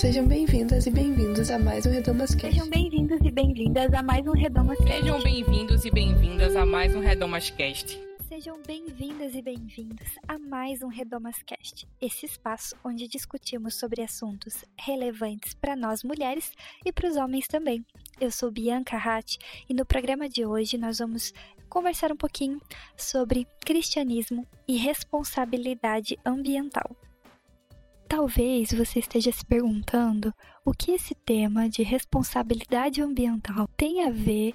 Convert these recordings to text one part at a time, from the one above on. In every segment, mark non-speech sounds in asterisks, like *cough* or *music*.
Sejam bem-vindas e bem-vindos a mais um Redomas Cast. Sejam bem-vindos e bem-vindas a mais um Redomas Cast. Sejam bem-vindos e bem-vindas a mais um Redomas Cast. Sejam bem-vindas e bem-vindos a mais um Redomas Cast, esse espaço onde discutimos sobre assuntos relevantes para nós mulheres e para os homens também. Eu sou Bianca Hatt e no programa de hoje nós vamos conversar um pouquinho sobre cristianismo e responsabilidade ambiental. Talvez você esteja se perguntando o que esse tema de responsabilidade ambiental tem a ver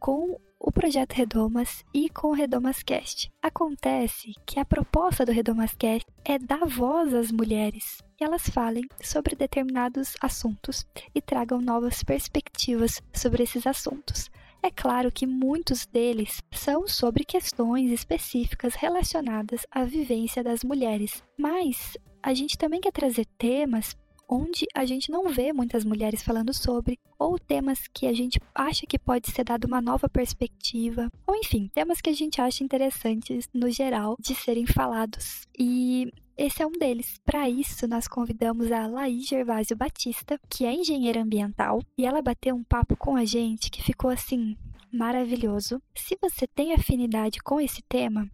com o projeto Redomas e com o Redomas Cast. Acontece que a proposta do Redomas Cast é dar voz às mulheres e elas falem sobre determinados assuntos e tragam novas perspectivas sobre esses assuntos. É claro que muitos deles são sobre questões específicas relacionadas à vivência das mulheres, mas a gente também quer trazer temas onde a gente não vê muitas mulheres falando sobre, ou temas que a gente acha que pode ser dado uma nova perspectiva, ou enfim, temas que a gente acha interessantes no geral de serem falados. E esse é um deles. Para isso, nós convidamos a Laís Gervásio Batista, que é engenheira ambiental, e ela bateu um papo com a gente que ficou assim maravilhoso. Se você tem afinidade com esse tema,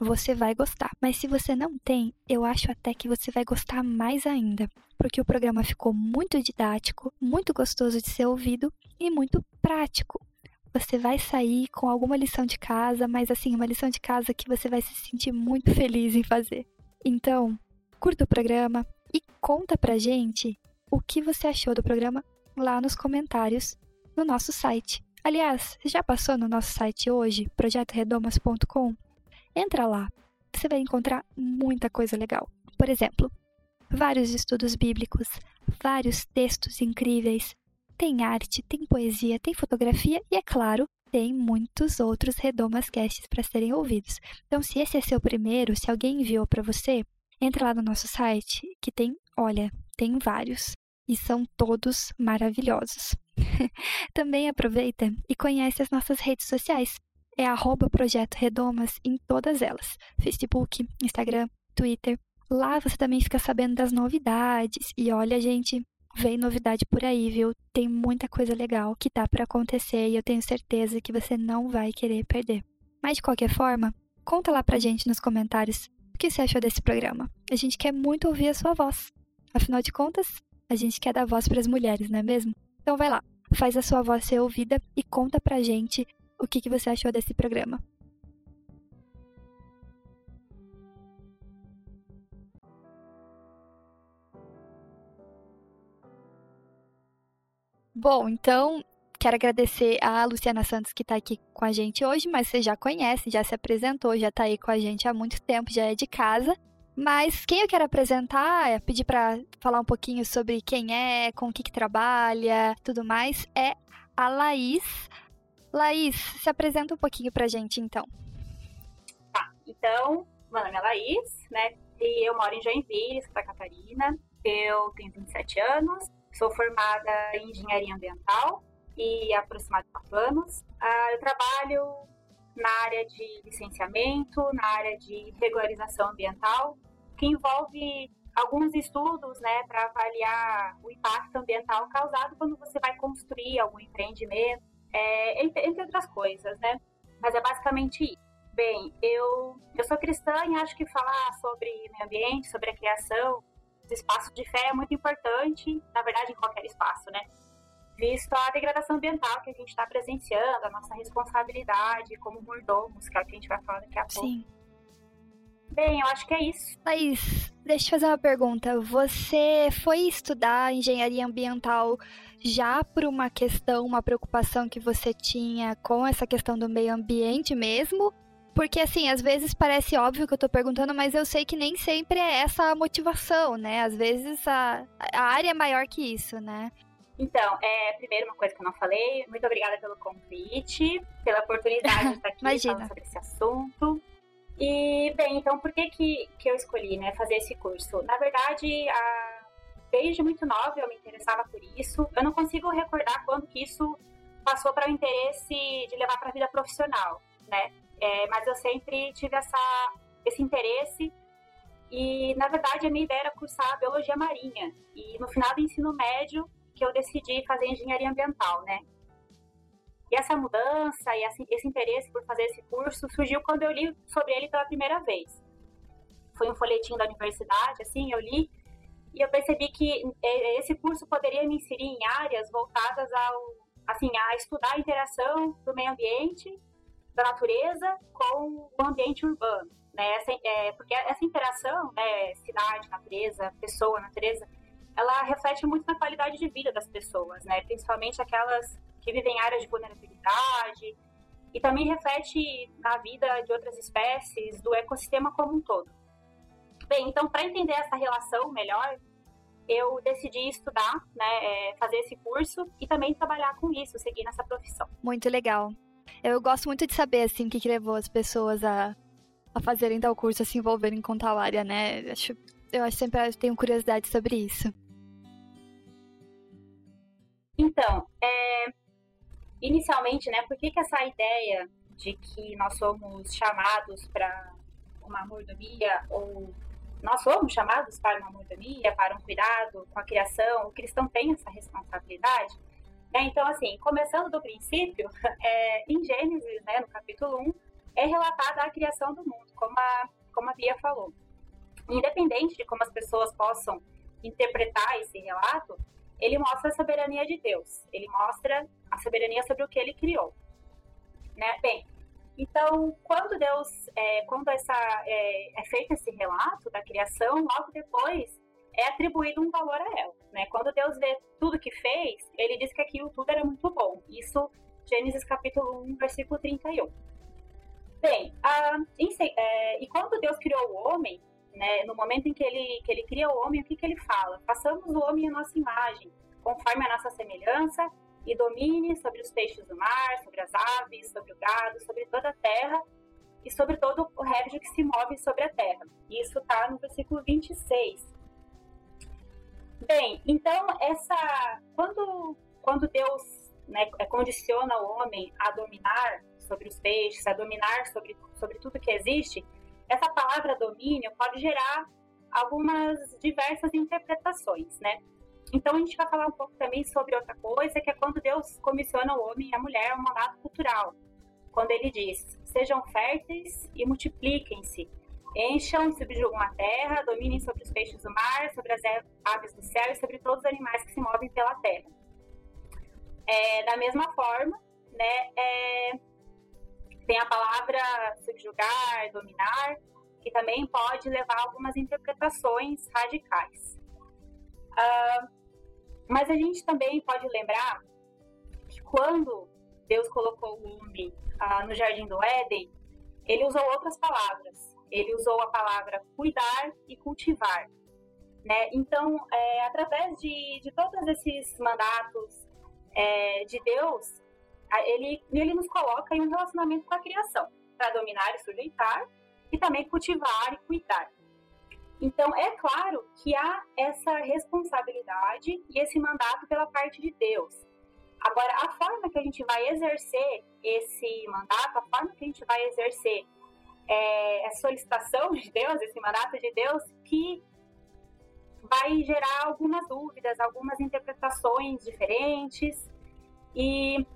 você vai gostar. Mas se você não tem, eu acho até que você vai gostar mais ainda, porque o programa ficou muito didático, muito gostoso de ser ouvido e muito prático. Você vai sair com alguma lição de casa, mas assim, uma lição de casa que você vai se sentir muito feliz em fazer. Então, curta o programa e conta pra gente o que você achou do programa lá nos comentários no nosso site. Aliás, já passou no nosso site hoje, projetoredomas.com? Entra lá, você vai encontrar muita coisa legal. Por exemplo, vários estudos bíblicos, vários textos incríveis, tem arte, tem poesia, tem fotografia e, é claro, tem muitos outros Redomas Casts para serem ouvidos. Então, se esse é seu primeiro, se alguém enviou para você, entra lá no nosso site que tem, olha, tem vários e são todos maravilhosos. *laughs* Também aproveita e conhece as nossas redes sociais é arroba Projeto Redomas em todas elas: Facebook, Instagram, Twitter. Lá você também fica sabendo das novidades. E olha, gente, vem novidade por aí, viu? Tem muita coisa legal que tá para acontecer e eu tenho certeza que você não vai querer perder. Mas de qualquer forma, conta lá pra gente nos comentários o que você achou desse programa. A gente quer muito ouvir a sua voz. Afinal de contas, a gente quer dar voz para as mulheres, não é mesmo? Então vai lá, faz a sua voz ser ouvida e conta pra gente o que, que você achou desse programa. Bom, então quero agradecer a Luciana Santos que está aqui com a gente hoje, mas você já conhece, já se apresentou, já está aí com a gente há muito tempo, já é de casa. Mas quem eu quero apresentar, é pedir para falar um pouquinho sobre quem é, com o que, que trabalha, tudo mais, é a Laís. Laís, se apresenta um pouquinho pra gente, então. Tá, então, meu nome é Laís, né? E eu moro em Joinville, Santa Catarina. Eu tenho 27 anos, sou formada em engenharia ambiental e aproximadamente 4 anos. Uh, eu trabalho na área de licenciamento, na área de regularização ambiental, que envolve alguns estudos, né, para avaliar o impacto ambiental causado quando você vai construir algum empreendimento é, entre outras coisas, né? Mas é basicamente isso. Bem, eu, eu sou cristã e acho que falar sobre meio ambiente, sobre a criação, os espaços de fé é muito importante, na verdade, em qualquer espaço, né? Visto a degradação ambiental que a gente está presenciando, a nossa responsabilidade como mordomos, que é o que a gente vai falar daqui a pouco. Sim. Bem, eu acho que é isso. Mas, deixa eu fazer uma pergunta. Você foi estudar engenharia ambiental já por uma questão, uma preocupação que você tinha com essa questão do meio ambiente mesmo? Porque, assim, às vezes parece óbvio que eu tô perguntando, mas eu sei que nem sempre é essa a motivação, né? Às vezes a, a área é maior que isso, né? Então, é, primeiro, uma coisa que eu não falei, muito obrigada pelo convite, pela oportunidade de *laughs* estar aqui falando sobre esse assunto. E, bem, então, por que, que, que eu escolhi né, fazer esse curso? Na verdade, a, desde muito nova eu me interessava por isso. Eu não consigo recordar quando que isso passou para o interesse de levar para a vida profissional, né? É, mas eu sempre tive essa, esse interesse E, na verdade, a minha ideia era cursar biologia marinha. E no final do ensino médio, que eu decidi fazer engenharia ambiental, né? E essa mudança e esse interesse por fazer esse curso surgiu quando eu li sobre ele pela primeira vez. Foi um folhetim da universidade, assim, eu li e eu percebi que é, esse curso poderia me inserir em áreas voltadas ao, assim, a estudar a interação do meio ambiente, da natureza, com o ambiente urbano, né? Essa, é, porque essa interação, né, cidade, natureza, pessoa, natureza, ela reflete muito na qualidade de vida das pessoas, né? Principalmente aquelas que vivem em áreas de vulnerabilidade e também reflete na vida de outras espécies, do ecossistema como um todo. Bem, então, para entender essa relação melhor, eu decidi estudar, né, é, fazer esse curso e também trabalhar com isso, seguir nessa profissão. Muito legal. Eu gosto muito de saber, assim, o que, que levou as pessoas a, a fazerem tal curso, a se envolverem com tal área, né? Acho, eu acho sempre eu tenho curiosidade sobre isso. Então, é, inicialmente, né, por que, que essa ideia de que nós somos chamados para uma mordomia ou nós somos chamados para uma monogamia, para um cuidado com a criação, o cristão tem essa responsabilidade. Né? Então, assim, começando do princípio, *laughs* é, em Gênesis, né, no capítulo 1, é relatada a criação do mundo, como a, como a Bia falou. Independente de como as pessoas possam interpretar esse relato, ele mostra a soberania de Deus, ele mostra a soberania sobre o que ele criou. Né? Bem, então, quando Deus, é, quando essa, é, é, feito esse relato da criação, logo depois é atribuído um valor a ela. Né? Quando Deus vê tudo que fez, ele diz que aquilo tudo era muito bom. Isso, Gênesis capítulo 1, versículo 31. Bem, a, em, é, e quando Deus criou o homem, né, no momento em que ele, que ele cria o homem, o que, que ele fala? Façamos o homem a nossa imagem, conforme a nossa semelhança, e domine sobre os peixes do mar, sobre as aves, sobre o gado, sobre toda a terra e sobre todo o réptil que se move sobre a terra. Isso está no versículo 26. Bem, então essa quando quando Deus né, condiciona o homem a dominar sobre os peixes, a dominar sobre sobre tudo que existe, essa palavra domínio pode gerar algumas diversas interpretações, né? Então a gente vai falar um pouco também sobre outra coisa, que é quando Deus comissiona o homem e a mulher um mandato cultural. Quando ele diz: sejam férteis e multipliquem-se, encham e subjugam a terra, dominem sobre os peixes do mar, sobre as aves do céu e sobre todos os animais que se movem pela terra. É, da mesma forma, né, é, tem a palavra subjugar, dominar, que também pode levar a algumas interpretações radicais. Uh, mas a gente também pode lembrar que quando Deus colocou o homem ah, no jardim do Éden, ele usou outras palavras. Ele usou a palavra cuidar e cultivar. Né? Então, é, através de, de todos esses mandatos é, de Deus, ele, ele nos coloca em um relacionamento com a criação, para dominar e sujeitar, e também cultivar e cuidar. Então, é claro que há essa responsabilidade e esse mandato pela parte de Deus. Agora, a forma que a gente vai exercer esse mandato, a forma que a gente vai exercer é, a solicitação de Deus, esse mandato de Deus, que vai gerar algumas dúvidas, algumas interpretações diferentes. E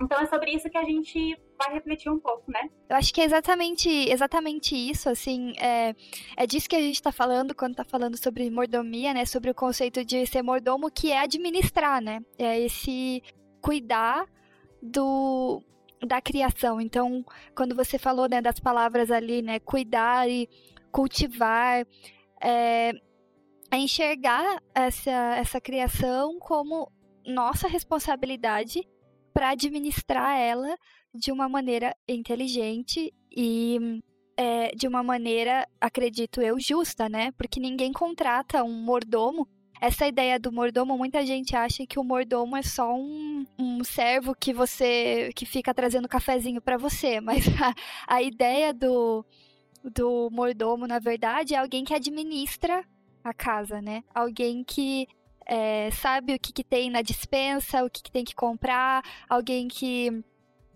então é sobre isso que a gente vai refletir um pouco, né? Eu acho que é exatamente, exatamente isso, assim, é, é disso que a gente está falando quando está falando sobre mordomia, né? Sobre o conceito de ser mordomo, que é administrar, né? É esse cuidar do da criação. Então, quando você falou né, das palavras ali, né? Cuidar e cultivar, é, é enxergar essa, essa criação como nossa responsabilidade para administrar ela de uma maneira inteligente e é, de uma maneira, acredito eu, justa, né? Porque ninguém contrata um mordomo. Essa ideia do mordomo, muita gente acha que o mordomo é só um, um servo que você que fica trazendo cafezinho para você, *laughs* mas a, a ideia do, do mordomo, na verdade, é alguém que administra a casa, né? Alguém que é, sabe o que, que tem na dispensa, o que, que tem que comprar, alguém que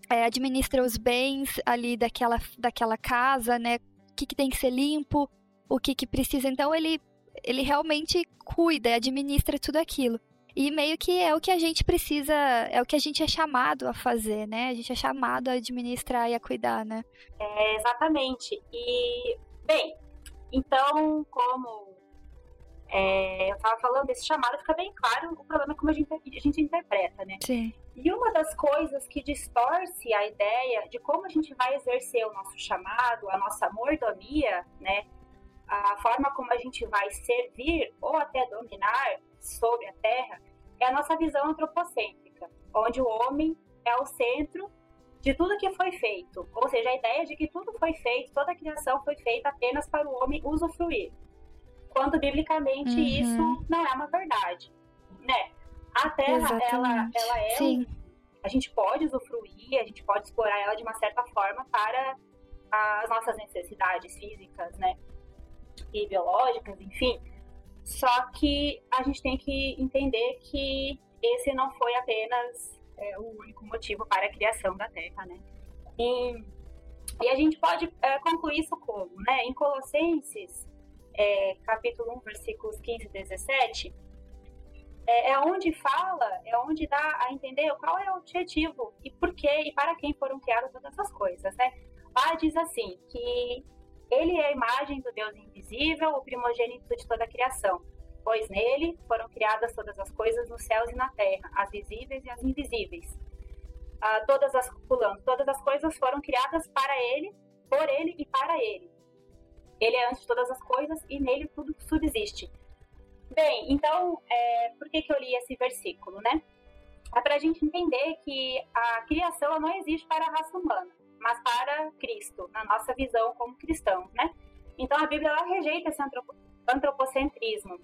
é, administra os bens ali daquela, daquela casa, né? O que, que tem que ser limpo, o que, que precisa. Então ele, ele realmente cuida, administra tudo aquilo. E meio que é o que a gente precisa, é o que a gente é chamado a fazer, né? A gente é chamado a administrar e a cuidar, né? É, exatamente. E, bem, então, como é, eu estava falando, esse chamado fica bem claro o problema é como a gente, a gente interpreta, né? Sim. E uma das coisas que distorce a ideia de como a gente vai exercer o nosso chamado, a nossa mordomia, né? A forma como a gente vai servir ou até dominar sobre a Terra é a nossa visão antropocêntrica, onde o homem é o centro de tudo que foi feito. Ou seja, a ideia de que tudo foi feito, toda a criação foi feita apenas para o homem usufruir. Quando biblicamente uhum. isso não é uma verdade, né? A Terra, ela, ela é. Sim. a gente pode usufruir, a gente pode explorar ela de uma certa forma para as nossas necessidades físicas, né? E biológicas, enfim. Só que a gente tem que entender que esse não foi apenas é, o único motivo para a criação da Terra, né? E, e a gente pode é, concluir isso como, né? Em Colossenses, é, capítulo 1, versículos 15 e 17, é, é onde fala, é onde dá a entender qual é o objetivo e por que e para quem foram criadas todas essas coisas, né? Lá diz assim, que ele é a imagem do Deus invisível, o primogênito de toda a criação, pois nele foram criadas todas as coisas nos céus e na terra, as visíveis e as invisíveis. Ah, todas as pulando, todas as coisas foram criadas para ele, por ele e para ele. Ele é antes de todas as coisas e nele tudo subsiste. Bem, então, é, por que, que eu li esse versículo, né? É para a gente entender que a criação não existe para a raça humana, mas para Cristo, na nossa visão como cristãos, né? Então a Bíblia ela rejeita esse antropocentrismo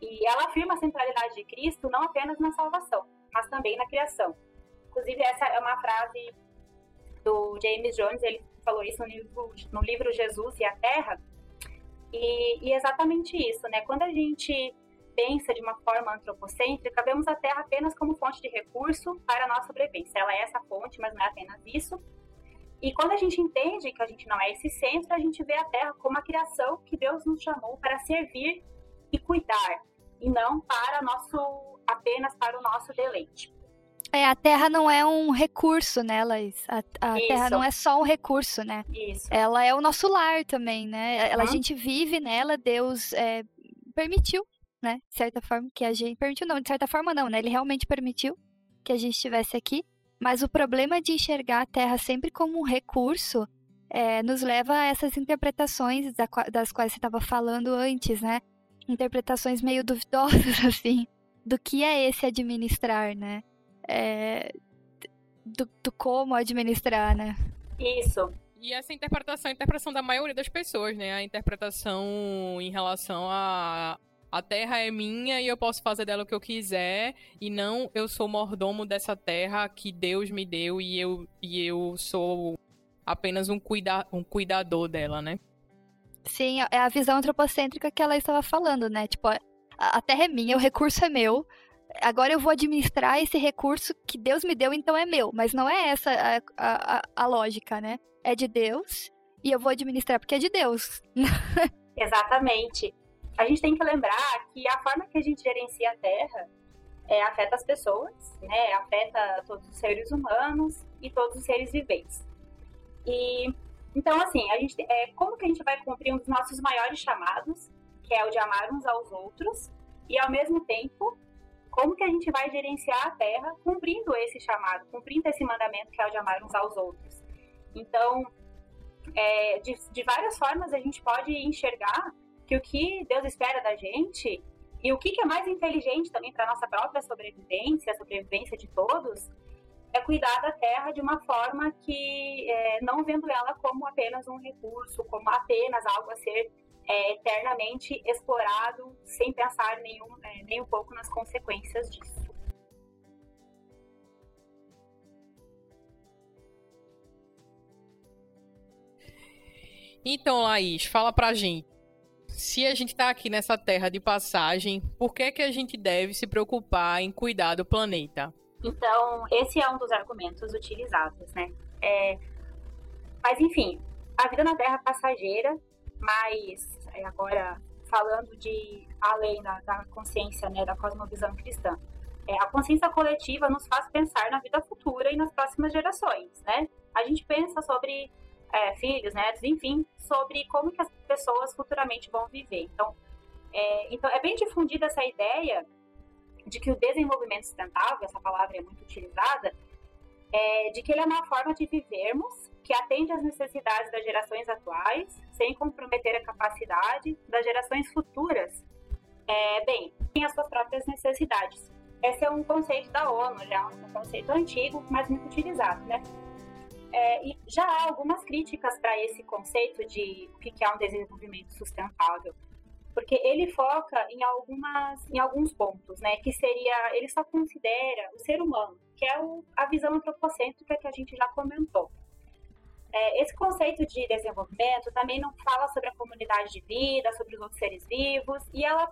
e ela afirma a centralidade de Cristo não apenas na salvação, mas também na criação. Inclusive essa é uma frase do James Jones, ele falou isso no livro, no livro Jesus e a Terra, e, e exatamente isso, né? Quando a gente pensa de uma forma antropocêntrica, vemos a Terra apenas como fonte de recurso para a nossa sobrevivência. Ela é essa fonte, mas não é apenas isso. E quando a gente entende que a gente não é esse centro, a gente vê a Terra como a criação que Deus nos chamou para servir e cuidar, e não para nosso apenas para o nosso deleite. É, a Terra não é um recurso, né, Laís? A, a Terra não é só um recurso, né? Isso. Ela é o nosso lar também, né? Ela, A gente vive nela, Deus é, permitiu né? De certa forma, que a gente. Permitiu, não, de certa forma, não, né? Ele realmente permitiu que a gente estivesse aqui. Mas o problema de enxergar a Terra sempre como um recurso é, nos leva a essas interpretações das quais você estava falando antes, né? Interpretações meio duvidosas, *laughs* assim, do que é esse administrar, né? É, do, do como administrar, né? Isso. E essa interpretação é a interpretação da maioria das pessoas, né? A interpretação em relação a, a terra é minha e eu posso fazer dela o que eu quiser e não eu sou mordomo dessa terra que Deus me deu e eu, e eu sou apenas um, cuida, um cuidador dela, né? Sim, é a visão antropocêntrica que ela estava falando, né? Tipo, a terra é minha, o recurso é meu, agora eu vou administrar esse recurso que Deus me deu, então é meu. Mas não é essa a, a, a lógica, né? É de Deus e eu vou administrar porque é de Deus. *laughs* Exatamente a gente tem que lembrar que a forma que a gente gerencia a Terra é, afeta as pessoas, né? Afeta todos os seres humanos e todos os seres viventes. E então, assim, a gente, é, como que a gente vai cumprir um dos nossos maiores chamados, que é o de amar uns aos outros, e ao mesmo tempo, como que a gente vai gerenciar a Terra cumprindo esse chamado, cumprindo esse mandamento que é o de amar uns aos outros. Então, é, de, de várias formas a gente pode enxergar que o que Deus espera da gente e o que é mais inteligente também para nossa própria sobrevivência, a sobrevivência de todos, é cuidar da terra de uma forma que é, não vendo ela como apenas um recurso, como apenas algo a ser é, eternamente explorado, sem pensar nenhum, é, nem um pouco nas consequências disso. Então, Laís, fala pra gente se a gente está aqui nessa terra de passagem, por que, que a gente deve se preocupar em cuidar do planeta? Então, esse é um dos argumentos utilizados, né? É... Mas, enfim, a vida na Terra é passageira, mas é, agora falando de além da, da consciência, né, da cosmovisão cristã. É, a consciência coletiva nos faz pensar na vida futura e nas próximas gerações, né? A gente pensa sobre é, filhos, netos, enfim, sobre como que as pessoas futuramente vão viver. Então, é, então, é bem difundida essa ideia de que o desenvolvimento sustentável, essa palavra é muito utilizada, é, de que ele é uma forma de vivermos que atende às necessidades das gerações atuais, sem comprometer a capacidade das gerações futuras. É, bem, tem as suas próprias necessidades. Esse é um conceito da ONU, já um conceito antigo, mas muito utilizado, né? É, e já há algumas críticas para esse conceito de o que é um desenvolvimento sustentável, porque ele foca em algumas, em alguns pontos, né? Que seria, ele só considera o ser humano, que é o, a visão antropocêntrica que a gente já comentou. É, esse conceito de desenvolvimento também não fala sobre a comunidade de vida, sobre os outros seres vivos, e ela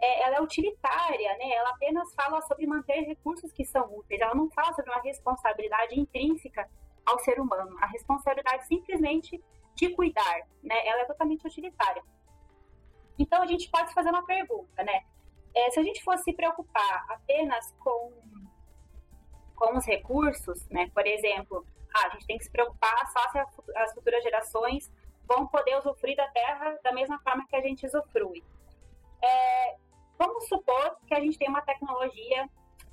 é, ela é utilitária, né? Ela apenas fala sobre manter recursos que são úteis. Ela não fala sobre uma responsabilidade intrínseca ao ser humano. A responsabilidade simplesmente de cuidar, né? Ela é totalmente utilitária. Então a gente pode fazer uma pergunta, né? É, se a gente fosse se preocupar apenas com com os recursos, né? Por exemplo, ah, a gente tem que se preocupar só se as futuras gerações vão poder usufruir da terra da mesma forma que a gente usufrui. É, vamos supor que a gente tem uma tecnologia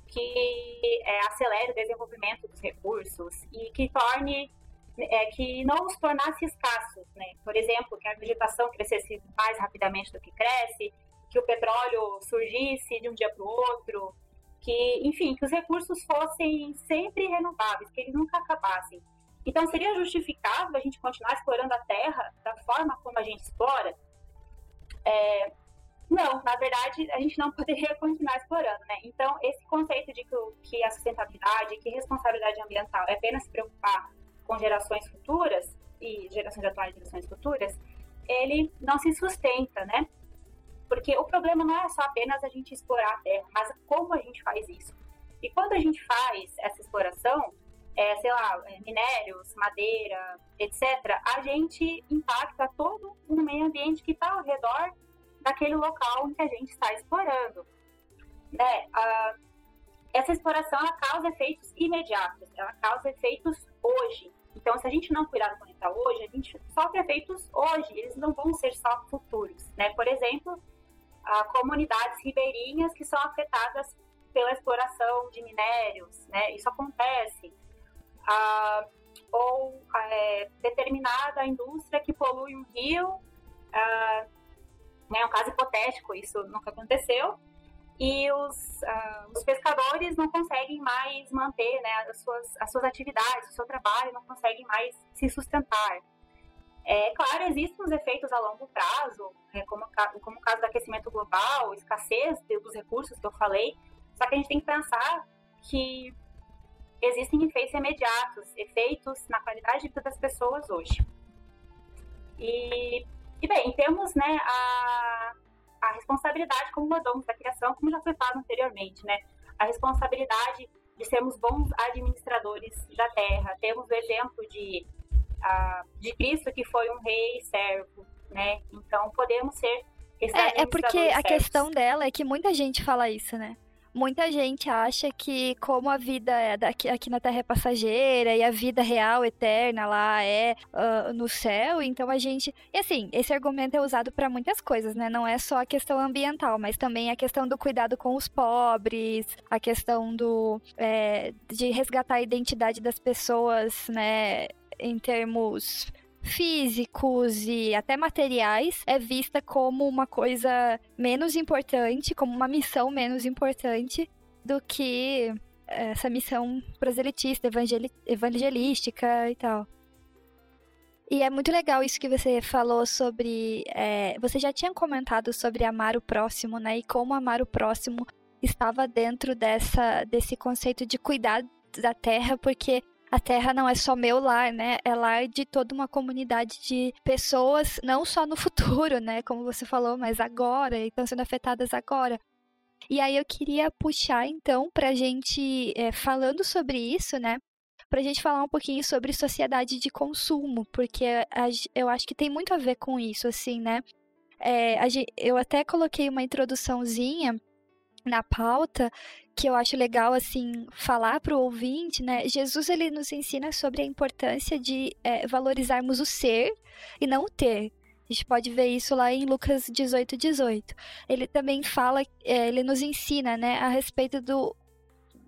que é, acelere o desenvolvimento dos recursos e que torne é, que não os tornasse escassos, né? Por exemplo, que a vegetação crescesse mais rapidamente do que cresce, que o petróleo surgisse de um dia para o outro, que, enfim, que os recursos fossem sempre renováveis, que eles nunca acabassem. Então, seria justificável a gente continuar explorando a Terra da forma como a gente explora? É, não, na verdade, a gente não *laughs* poderia continuar explorando, né? Então, esse conceito de que, que a sustentabilidade, que responsabilidade ambiental é apenas se preocupar com gerações futuras, e gerações atuais e gerações futuras, ele não se sustenta, né? Porque o problema não é só apenas a gente explorar a terra, mas como a gente faz isso. E quando a gente faz essa exploração, é, sei lá, é, minérios, madeira, etc., a gente impacta todo o meio ambiente que está ao redor daquele local que a gente está explorando. Né? Essa exploração ela causa efeitos imediatos, ela causa efeitos hoje. Então, se a gente não cuidar do planeta hoje, a gente sofre efeitos hoje, eles não vão ser só futuros. Né? Por exemplo, comunidades ribeirinhas que são afetadas pela exploração de minérios, né? Isso acontece. Ou é, determinada indústria que polui um rio, né, um caso hipotético, isso nunca aconteceu, e os, ah, os pescadores não conseguem mais manter né, as, suas, as suas atividades, o seu trabalho, não conseguem mais se sustentar. É claro, existem os efeitos a longo prazo, é, como, como o caso do aquecimento global, escassez dos recursos que eu falei, só que a gente tem que pensar que existem efeitos imediatos, efeitos na qualidade de vida das pessoas hoje. E, e bem, temos né, a, a responsabilidade como mordomos da criação, como já foi falado anteriormente, né? A responsabilidade de sermos bons administradores da terra. Temos o exemplo de de Cristo que foi um rei servo, né? Então podemos ser é, é porque a questão dela é que muita gente fala isso, né? Muita gente acha que como a vida é daqui, aqui na Terra é passageira e a vida real, eterna lá é uh, no céu, então a gente... E assim, esse argumento é usado para muitas coisas, né? Não é só a questão ambiental, mas também a questão do cuidado com os pobres, a questão do... É, de resgatar a identidade das pessoas, né? em termos físicos e até materiais é vista como uma coisa menos importante, como uma missão menos importante do que essa missão proselitista, evangelística e tal. E é muito legal isso que você falou sobre. É, você já tinha comentado sobre amar o próximo, né? E como amar o próximo estava dentro dessa, desse conceito de cuidar da terra, porque a Terra não é só meu lar, né? É lar de toda uma comunidade de pessoas, não só no futuro, né? Como você falou, mas agora, e estão sendo afetadas agora. E aí eu queria puxar, então, pra gente, é, falando sobre isso, né? Pra gente falar um pouquinho sobre sociedade de consumo, porque a, eu acho que tem muito a ver com isso, assim, né? é, eu até coloquei uma introduçãozinha na pauta que eu acho legal assim falar para o ouvinte, né? Jesus ele nos ensina sobre a importância de é, valorizarmos o ser e não o ter. A gente pode ver isso lá em Lucas 18, 18. Ele também fala, é, ele nos ensina, né, a respeito do,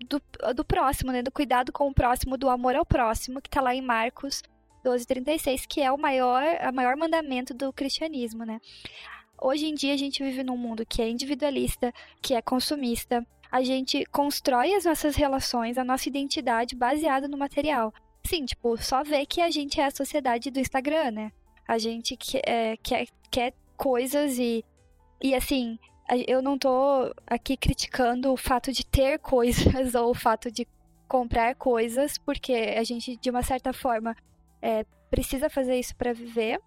do, do próximo, né, do cuidado com o próximo, do amor ao próximo, que está lá em Marcos 12, 36, que é o maior, a maior mandamento do cristianismo, né. Hoje em dia a gente vive num mundo que é individualista, que é consumista. A gente constrói as nossas relações, a nossa identidade baseada no material. Sim, tipo, só ver que a gente é a sociedade do Instagram, né? A gente quer, é, quer, quer coisas e, e assim, eu não tô aqui criticando o fato de ter *laughs* coisas ou o fato de comprar coisas, porque a gente, de uma certa forma, é, precisa fazer isso para viver.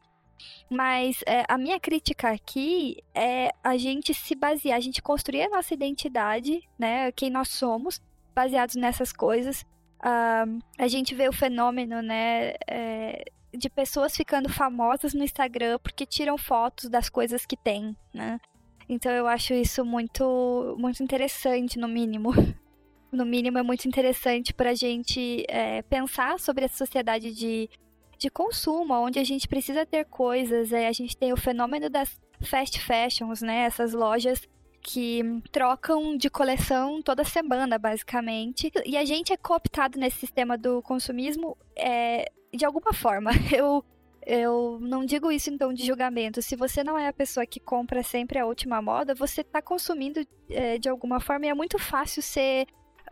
Mas é, a minha crítica aqui é a gente se basear, a gente construir a nossa identidade, né? Quem nós somos, baseados nessas coisas. Uh, a gente vê o fenômeno, né? É, de pessoas ficando famosas no Instagram porque tiram fotos das coisas que têm, né? Então eu acho isso muito, muito interessante, no mínimo. *laughs* No mínimo é muito interessante para a gente é, pensar sobre a sociedade de, de consumo, onde a gente precisa ter coisas. É, a gente tem o fenômeno das fast fashions, né? Essas lojas que trocam de coleção toda semana, basicamente. E a gente é cooptado nesse sistema do consumismo é, de alguma forma. *laughs* Eu, eu não digo isso então de julgamento. Se você não é a pessoa que compra sempre a última moda, você está consumindo é, de alguma forma e é muito fácil ser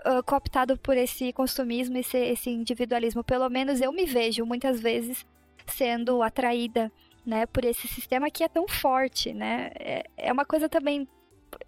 uh, cooptado por esse consumismo, esse, esse individualismo. Pelo menos eu me vejo muitas vezes sendo atraída né, por esse sistema que é tão forte, né? É, é uma coisa também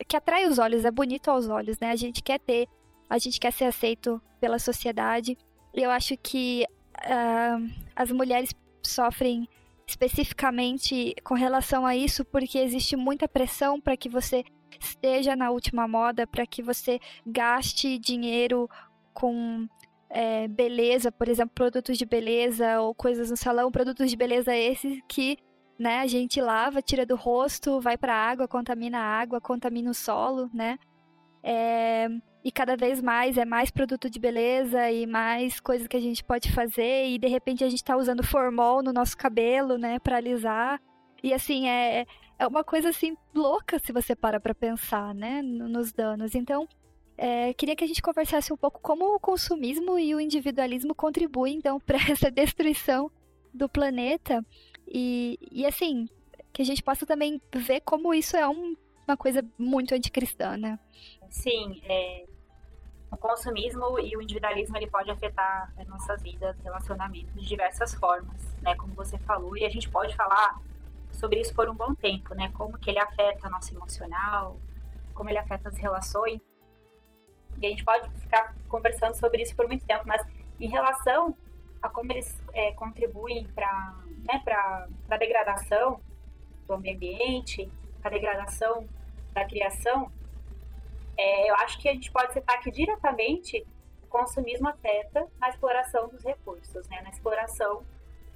que atrai os olhos, é bonito aos olhos, né? A gente quer ter, a gente quer ser aceito pela sociedade. E eu acho que uh, as mulheres sofrem especificamente com relação a isso porque existe muita pressão para que você esteja na última moda, para que você gaste dinheiro com é, beleza, por exemplo, produtos de beleza ou coisas no salão, produtos de beleza esses que né, a gente lava, tira do rosto, vai para a água, contamina a água, contamina o solo, né? É, e cada vez mais é mais produto de beleza e mais coisas que a gente pode fazer e de repente a gente está usando formol no nosso cabelo, né, para alisar. E assim, é, é uma coisa assim louca se você para para pensar, né, nos danos. Então, é, queria que a gente conversasse um pouco como o consumismo e o individualismo contribuem então *laughs* para essa destruição do planeta e, e assim que a gente possa também ver como isso é um, uma coisa muito anticristã, né? Sim, é, o consumismo e o individualismo ele pode afetar as nossas vidas, relacionamentos de diversas formas, né? Como você falou, e a gente pode falar sobre isso por um bom tempo, né? Como que ele afeta o nosso emocional, como ele afeta as relações. E a gente pode ficar conversando sobre isso por muito tempo, mas em relação a como eles é, contribuem para né, a degradação do ambiente, a degradação da criação, é, eu acho que a gente pode citar que diretamente o consumismo afeta na exploração dos recursos, né? na exploração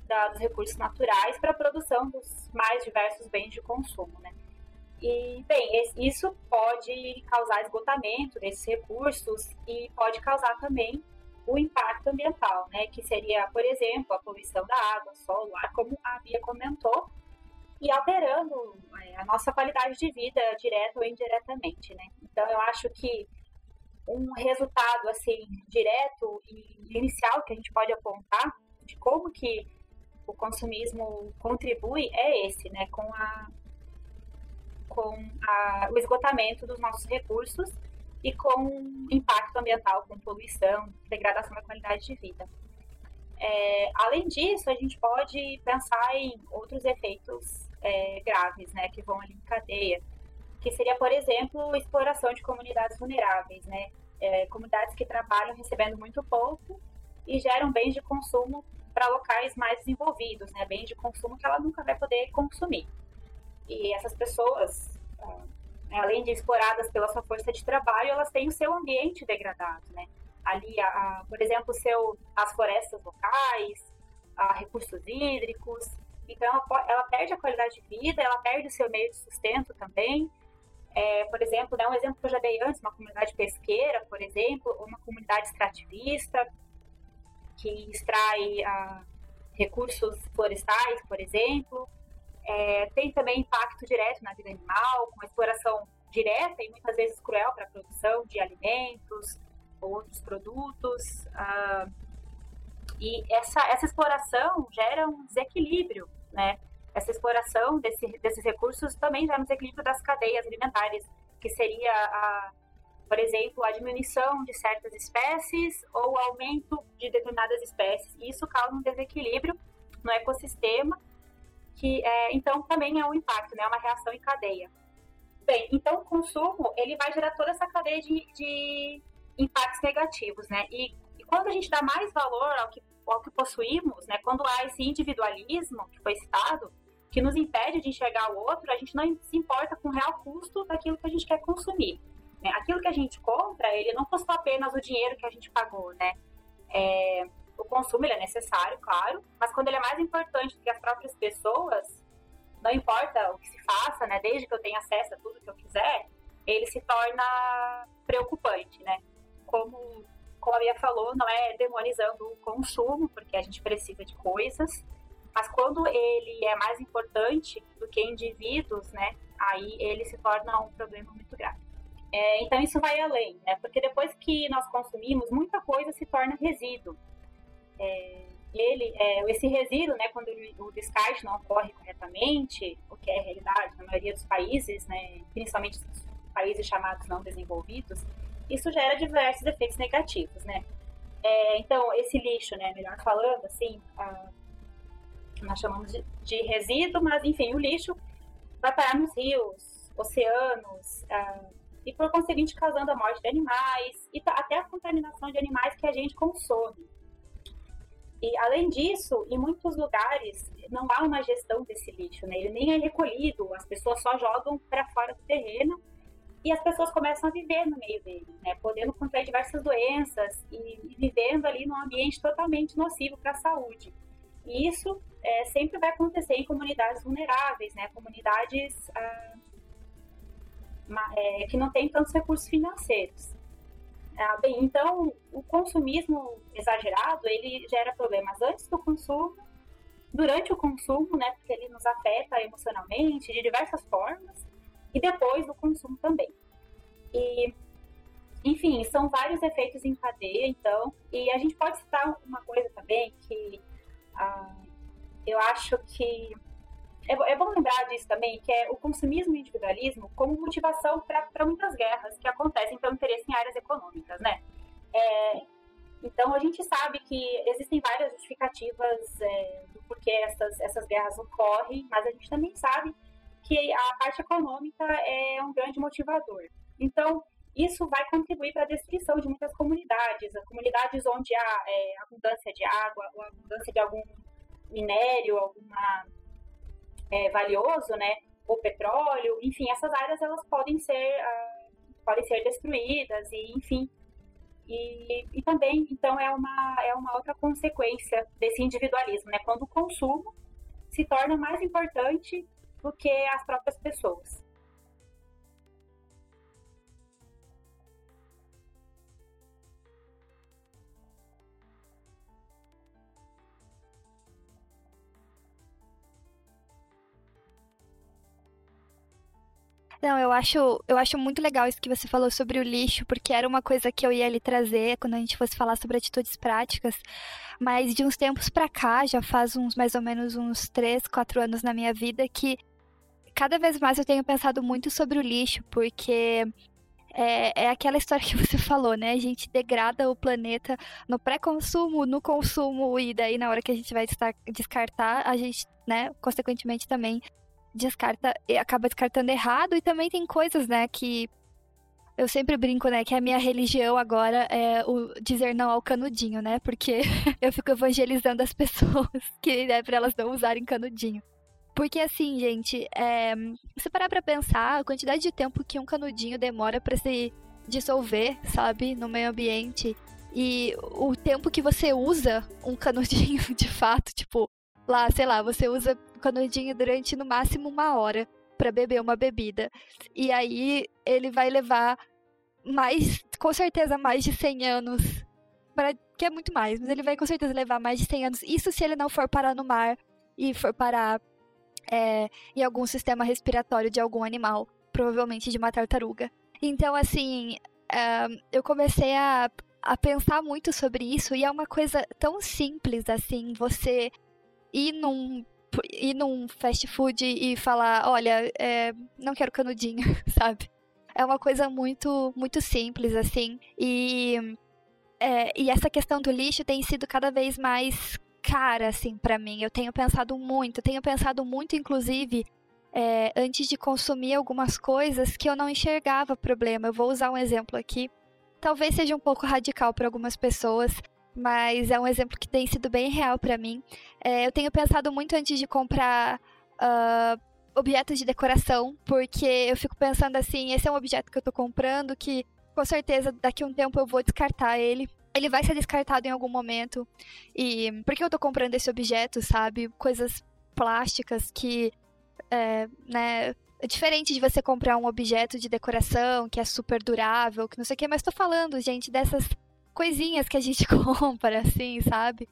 da, dos recursos naturais para a produção dos mais diversos bens de consumo. Né? E, bem, isso pode causar esgotamento desses recursos e pode causar também o impacto ambiental, né? que seria, por exemplo, a poluição da água, solo, ar, como a Bia comentou, e alterando é, a nossa qualidade de vida, direta ou indiretamente, né? Então, eu acho que um resultado, assim, direto e inicial que a gente pode apontar de como que o consumismo contribui é esse, né? Com, a, com a, o esgotamento dos nossos recursos e com impacto ambiental, com poluição, degradação da qualidade de vida. É, além disso, a gente pode pensar em outros efeitos é, graves, né, que vão ali em cadeia, que seria, por exemplo, exploração de comunidades vulneráveis, né, é, comunidades que trabalham recebendo muito pouco e geram bens de consumo para locais mais desenvolvidos, né, bens de consumo que ela nunca vai poder consumir. E essas pessoas, ah, né, além de exploradas pela sua força de trabalho, elas têm o seu ambiente degradado, né? Ali, a, a, por exemplo, seu, as florestas locais, a recursos hídricos, Então, ela, ela perde a qualidade de vida, ela perde o seu meio de sustento também. É, por exemplo, né, um exemplo que eu já dei antes, uma comunidade pesqueira, por exemplo, ou uma comunidade extrativista, que extrai ah, recursos florestais, por exemplo. É, tem também impacto direto na vida animal, com exploração direta e muitas vezes cruel para a produção de alimentos ou outros produtos. Ah, e essa, essa exploração gera um desequilíbrio, né? Essa exploração desse, desses recursos também gera um desequilíbrio das cadeias alimentares, que seria, a, por exemplo, a diminuição de certas espécies ou o aumento de determinadas espécies. Isso causa um desequilíbrio no ecossistema, que é, então também é um impacto, né? É uma reação em cadeia. Bem, então o consumo ele vai gerar toda essa cadeia de, de impactos negativos, né? E, e, quando a gente dá mais valor ao que, ao que possuímos, né? Quando há esse individualismo que foi citado, que nos impede de enxergar o outro, a gente não se importa com o real custo daquilo que a gente quer consumir. Né? Aquilo que a gente compra, ele não custou apenas o dinheiro que a gente pagou, né? É, o consumo ele é necessário, claro, mas quando ele é mais importante do que as próprias pessoas, não importa o que se faça, né? Desde que eu tenha acesso a tudo que eu quiser, ele se torna preocupante, né? Como, como a Bia falou, não é demonizando o consumo, porque a gente precisa de coisas, mas quando ele é mais importante do que indivíduos, né? Aí ele se torna um problema muito grave. É, então isso vai além, né? Porque depois que nós consumimos, muita coisa se torna resíduo. É, ele, é, esse resíduo, né, quando o descarte não ocorre corretamente, o que é realidade na maioria dos países, né, principalmente os países chamados não desenvolvidos, isso gera diversos efeitos negativos, né. É, então, esse lixo, né, melhor falando, assim, a, nós chamamos de, de, resíduo, mas, enfim, o lixo vai parar nos rios, oceanos, a, e, por conseguinte, causando a morte de animais e até a contaminação de animais que a gente consome. E, além disso, em muitos lugares não há uma gestão desse lixo, né? Ele nem é recolhido, as pessoas só jogam para fora do terreno e as pessoas começam a viver no meio dele, né? Podendo contrair diversas doenças e, e vivendo ali num ambiente totalmente nocivo para a saúde. E isso é, sempre vai acontecer em comunidades vulneráveis, né? Comunidades ah, é, que não têm tantos recursos financeiros. Ah, bem, então o consumismo exagerado ele gera problemas antes do consumo, durante o consumo, né, porque ele nos afeta emocionalmente de diversas formas, e depois do consumo também. E, enfim, são vários efeitos em cadeia, então, e a gente pode citar uma coisa também que ah, eu acho que é, é, bom lembrar disso também, que é o consumismo e o individualismo como motivação para muitas guerras que acontecem pelo interesse em áreas econômicas, né? É, então, a gente sabe que existem várias justificativas é, do porquê essas, essas guerras ocorrem, mas a gente também sabe que a parte econômica é um grande motivador. Então, isso vai contribuir para a destruição de muitas comunidades, comunidades onde há é, abundância de água, ou abundância de algum minério, alguma é, valioso, né? O petróleo, enfim, essas áreas elas podem ser uh, podem ser destruídas e enfim e, e também então é uma é uma outra consequência desse individualismo, né? Quando o consumo se torna mais importante do que as próprias pessoas. Não, eu acho, eu acho muito legal isso que você falou sobre o lixo, porque era uma coisa que eu ia lhe trazer quando a gente fosse falar sobre atitudes práticas. Mas de uns tempos para cá, já faz uns mais ou menos uns 3, 4 anos na minha vida que cada vez mais eu tenho pensado muito sobre o lixo, porque é, é, aquela história que você *laughs* falou, né? A gente degrada o planeta no pré-consumo, no consumo, e daí na hora que a gente vai descartar, a gente, né, consequentemente também descarta, acaba descartando errado e também tem coisas, né, que eu sempre brinco, né, que a minha religião agora é o dizer não ao canudinho, né? Porque *laughs* eu fico evangelizando as *laughs* pessoas que, né, pra elas não usarem canudinho. Porque assim, gente, é, se parar pra pensar, a quantidade de tempo que um canudinho demora para se dissolver, sabe, no meio ambiente, e o tempo que você usa um canudinho *laughs* de fato, tipo, lá, sei lá, você usa canudinho durante no máximo uma hora para beber uma bebida. E aí ele vai levar mais, com certeza, mais de 100 anos. Pra, que é muito mais, mas ele vai com certeza levar mais de 100 anos. Isso se ele não for parar no mar e for parar é, em algum sistema respiratório de algum animal, provavelmente de uma tartaruga. Então, assim, é, eu comecei a, a pensar muito sobre isso e é uma coisa tão simples assim, você ir num ir num fast food e falar, olha, é, não quero canudinho, *laughs* sabe? É uma coisa muito, muito simples, assim. E, é, e essa questão do lixo tem sido cada vez mais cara, assim, para mim. Eu tenho pensado muito, tenho pensado muito, inclusive, é, antes de consumir algumas coisas que eu não enxergava problema. Eu vou usar um exemplo aqui. Talvez seja um pouco radical para algumas pessoas, mas é um exemplo que tem sido bem real para mim. É, eu tenho pensado muito antes de comprar uh, objetos de decoração, porque eu fico pensando assim: esse é um objeto que eu tô comprando que com certeza daqui a um tempo eu vou descartar ele. Ele vai ser descartado em algum momento. E por que eu tô comprando esse objeto, sabe? Coisas plásticas que, é, né, é diferente de você comprar um objeto de decoração que é super durável, que não sei o que, mas tô falando, gente, dessas coisinhas que a gente *laughs* compra, assim, sabe?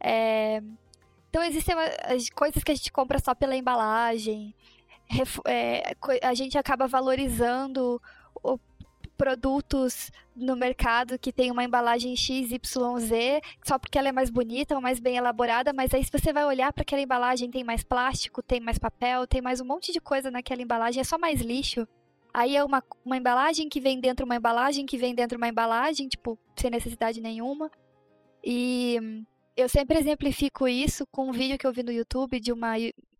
É... Então existem coisas que a gente compra só pela embalagem. É, a gente acaba valorizando o produtos no mercado que tem uma embalagem XYZ só porque ela é mais bonita ou mais bem elaborada, mas aí se você vai olhar para aquela embalagem tem mais plástico, tem mais papel, tem mais um monte de coisa naquela embalagem, é só mais lixo. Aí é uma, uma embalagem que vem dentro uma embalagem que vem dentro uma embalagem, tipo, sem necessidade nenhuma. E eu sempre exemplifico isso com um vídeo que eu vi no YouTube de uma,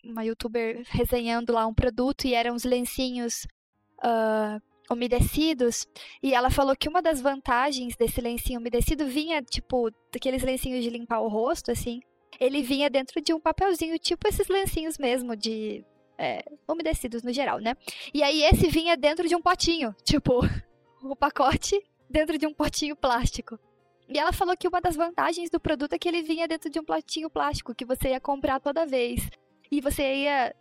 uma youtuber resenhando lá um produto e eram uns lencinhos uh, umedecidos. E ela falou que uma das vantagens desse lencinho umedecido vinha, tipo, daqueles lencinhos de limpar o rosto, assim. Ele vinha dentro de um papelzinho, tipo esses lencinhos mesmo, de é, umedecidos no geral, né? E aí esse vinha dentro de um potinho, *laughs* tipo, o pacote dentro de um potinho plástico. E ela falou que uma das vantagens do produto é que ele vinha dentro de um potinho plástico que você ia comprar toda vez. E você ia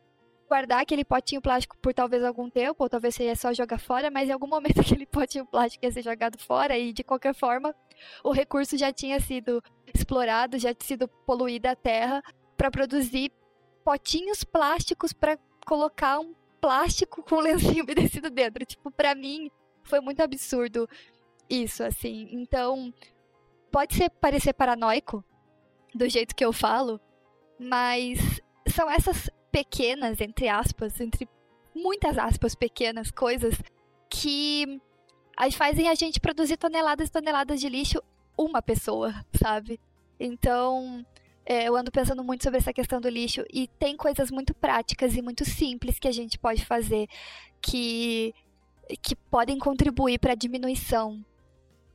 guardar aquele potinho plástico por talvez algum tempo, ou talvez você ia só jogar fora, mas em algum momento *laughs* aquele potinho plástico ia ser jogado fora e de qualquer forma o recurso já tinha sido explorado, já tinha sido poluída a terra para produzir potinhos plásticos para colocar um plástico *laughs* com lencinho umedecido dentro. Tipo, para mim foi muito absurdo isso, assim. Então, pode ser parecer paranoico do jeito que eu falo, mas são essas pequenas, entre aspas, entre muitas aspas pequenas coisas que fazem a gente produzir toneladas e toneladas de lixo uma pessoa, sabe? Então, é, eu ando pensando muito sobre essa questão do lixo e tem coisas muito práticas e muito simples que a gente pode fazer que, que podem contribuir para a diminuição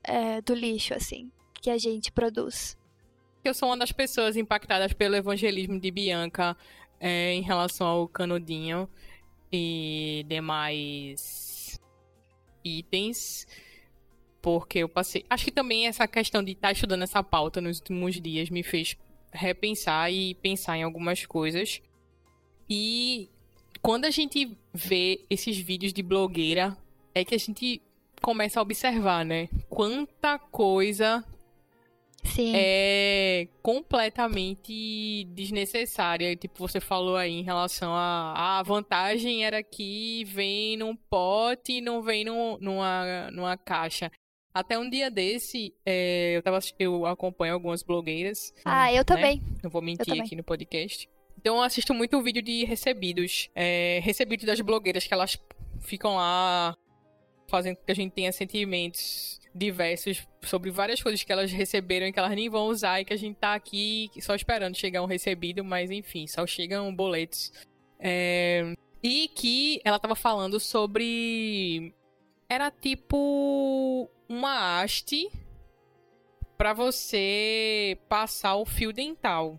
é, do lixo, assim, que a gente produz. Eu sou uma das pessoas impactadas pelo evangelismo de Bianca é, em relação ao canudinho e demais itens porque eu passei. Acho que também essa questão de estar tá estudando essa pauta nos últimos dias me fez repensar e pensar em algumas coisas. E quando a gente vê esses vídeos de blogueira, é que a gente começa a observar, né? Quanta coisa Sim. é completamente desnecessária. Tipo, você falou aí em relação a, a vantagem era que vem num pote e não vem num, numa, numa caixa. Até um dia desse, é, eu, tava, eu acompanho algumas blogueiras. Ah, eu né? também. Não vou mentir aqui no podcast. Então eu assisto muito vídeo de recebidos. É, recebidos das blogueiras, que elas ficam lá fazendo com que a gente tenha sentimentos diversos sobre várias coisas que elas receberam e que elas nem vão usar e que a gente tá aqui só esperando chegar um recebido, mas enfim, só chegam boletos. É, e que ela tava falando sobre. Era tipo uma haste para você passar o fio dental.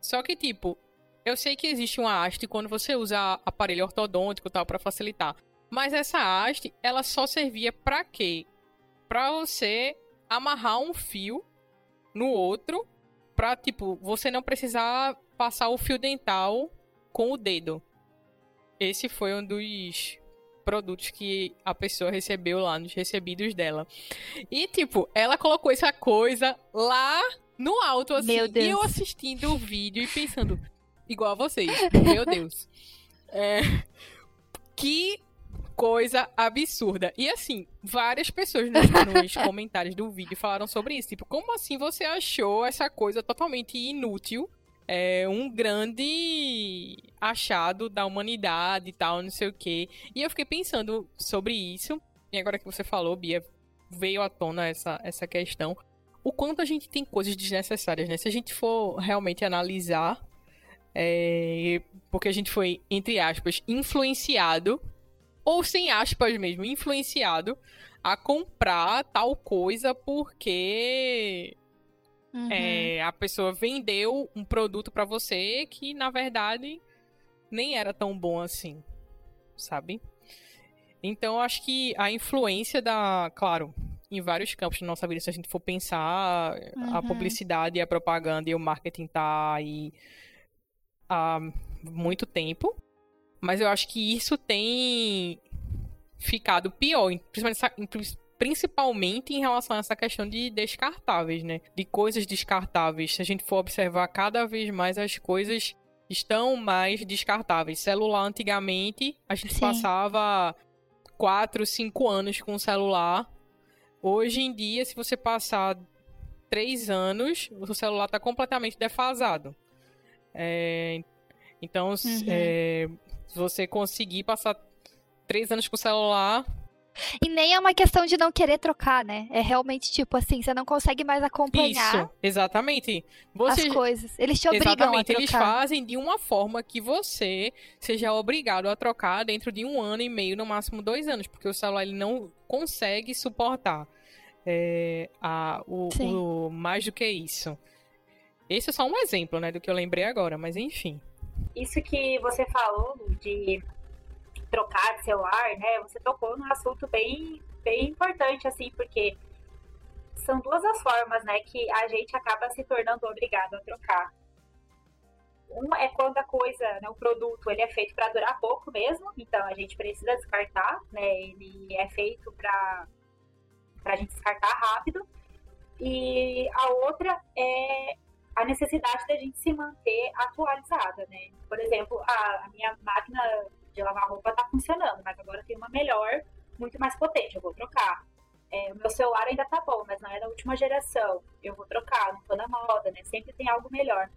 Só que tipo, eu sei que existe uma haste quando você usa aparelho ortodôntico tal para facilitar. Mas essa haste, ela só servia para quê? Para você amarrar um fio no outro, para tipo, você não precisar passar o fio dental com o dedo. Esse foi um dos produtos que a pessoa recebeu lá nos recebidos dela. E, tipo, ela colocou essa coisa lá no alto, assim. Meu Deus. E eu assistindo o vídeo e pensando, *laughs* igual a vocês, meu Deus. É, que coisa absurda. E assim, várias pessoas nos, nos *laughs* comentários do vídeo falaram sobre isso. Tipo, como assim você achou essa coisa totalmente inútil? É um grande achado da humanidade e tal, não sei o quê. E eu fiquei pensando sobre isso. E agora que você falou, Bia, veio à tona essa, essa questão. O quanto a gente tem coisas desnecessárias, né? Se a gente for realmente analisar, é, porque a gente foi, entre aspas, influenciado ou sem aspas mesmo, influenciado a comprar tal coisa porque Uhum. é, a pessoa vendeu um produto pra você que na verdade nem era tão bom assim, sabe? Então eu acho que a influência da, claro, em vários campos da nossa vida, se a gente for pensar, a Uhum. publicidade, a propaganda e o marketing tá aí há muito tempo. Mas eu acho que isso tem ficado pior, principalmente, principalmente em relação a essa questão de descartáveis, né? De coisas descartáveis. Se a gente for observar cada vez mais as coisas estão mais descartáveis. Celular antigamente, a gente Sim. passava 4, 5 anos com o celular. Hoje em dia, se você passar 3 anos, o celular está completamente defasado. É, então, Uhum. é, se você conseguir passar 3 anos com o celular, E nem é uma questão de não querer trocar, né? É realmente tipo assim, você não consegue mais acompanhar isso, exatamente. Você as coisas. Eles te obrigam Exatamente, a eles trocar. fazem de uma forma que você seja obrigado a trocar dentro de um ano e meio, no máximo dois anos, porque o celular ele não consegue suportar é, a, o, o- mais do que isso. Esse é só um exemplo, né, do que eu lembrei agora, mas enfim. Isso que você falou de trocar de celular, né? Você tocou num assunto bem, bem importante, assim, porque são duas as formas, né, que a gente acaba se tornando obrigado a trocar. Uma é quando a coisa, né, o produto, ele é feito para durar pouco mesmo, então a gente precisa descartar, né? Ele é feito para para a gente descartar rápido. E a outra é a necessidade da gente se manter atualizada, né? Por exemplo, a, a minha máquina de lavar roupa tá funcionando, mas agora tem uma melhor, muito mais potente, eu vou trocar. É, o meu celular ainda tá bom, mas não é da última geração, eu vou trocar, não tô na moda, né? Sempre tem algo melhor.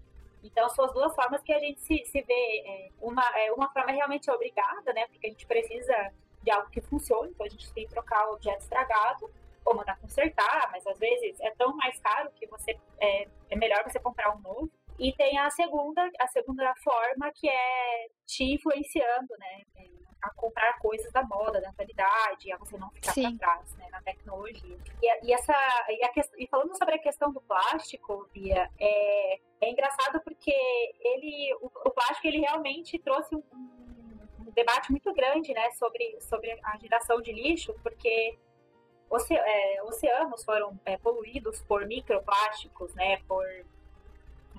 Então, são as duas formas que a gente se, se vê. É, uma, é, uma forma realmente obrigada, né? Porque a gente precisa de algo que funcione, então a gente tem que trocar o objeto estragado ou mandar consertar, mas às vezes é tão mais caro que você é, é melhor você comprar um novo. E tem a segunda, a segunda forma que é te influenciando, né? é, A comprar coisas da moda, da atualidade, a você não ficar Sim. para trás, né? Na tecnologia. E, e essa, e, a, e falando sobre a questão do plástico, Bia, é, é engraçado porque ele, o, o plástico ele realmente trouxe um, um- um debate muito grande, né? Sobre, sobre a geração de lixo, porque oce- é, oceanos foram é, poluídos por microplásticos, né? Por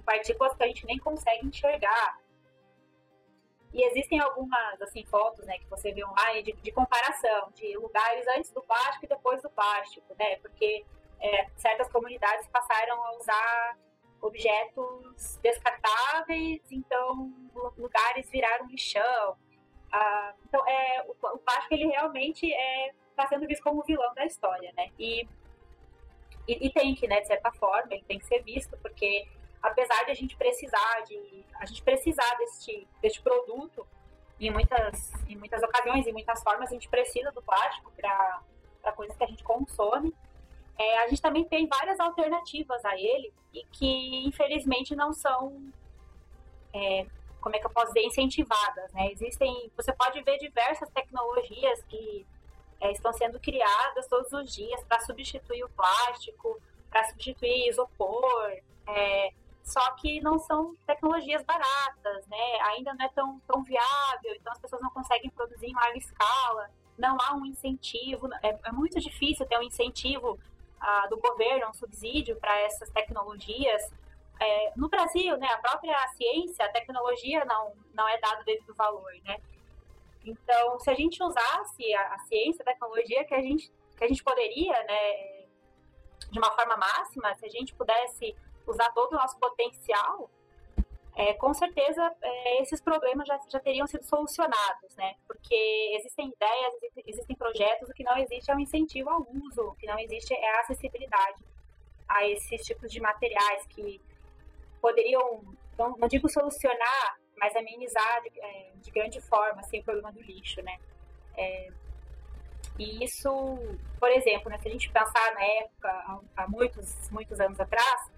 partículas que a gente nem consegue enxergar. E existem algumas assim fotos, né, que você vê online de, de comparação de lugares antes do plástico e depois do plástico, né? Porque é, certas comunidades passaram a usar objetos descartáveis, então lu- lugares viraram lixão. Ah, então, é, o, o plástico ele realmente está sendo visto como vilão da história, né? E, e, e tem que, né, de certa forma, ele tem que ser visto, porque apesar de a gente precisar de a gente precisar deste, deste produto em muitas em muitas ocasiões em muitas formas a gente precisa do plástico para para coisas que a gente consome. É, a gente também tem várias alternativas a ele e que infelizmente não são é, como é que eu posso dizer incentivadas né? Existem você pode ver diversas tecnologias que é, estão sendo criadas todos os dias para substituir o plástico para substituir isopor é, só que não são tecnologias baratas, né? Ainda não é tão, tão viável, então as pessoas não conseguem produzir em larga escala, não há um incentivo, é, é muito difícil ter um incentivo ah, do governo, um subsídio para essas tecnologias. é, no Brasil, né, a própria ciência, a tecnologia não, não é dado devido valor, né? Então, se a gente usasse a, a, ciência, a tecnologia que a gente, que a gente poderia, né, de uma forma máxima, se a gente pudesse usar todo o nosso potencial, é, com certeza é, esses problemas já, já teriam sido solucionados, né? Porque existem ideias, existem projetos, o que não existe é um incentivo ao uso, o que não existe é a acessibilidade a esses tipos de materiais que poderiam, não, não digo solucionar, mas amenizar de, é, de, grande forma assim, o problema do lixo, né? É, e isso, por exemplo, né, se a gente pensar na época, há, há muitos, muitos anos atrás,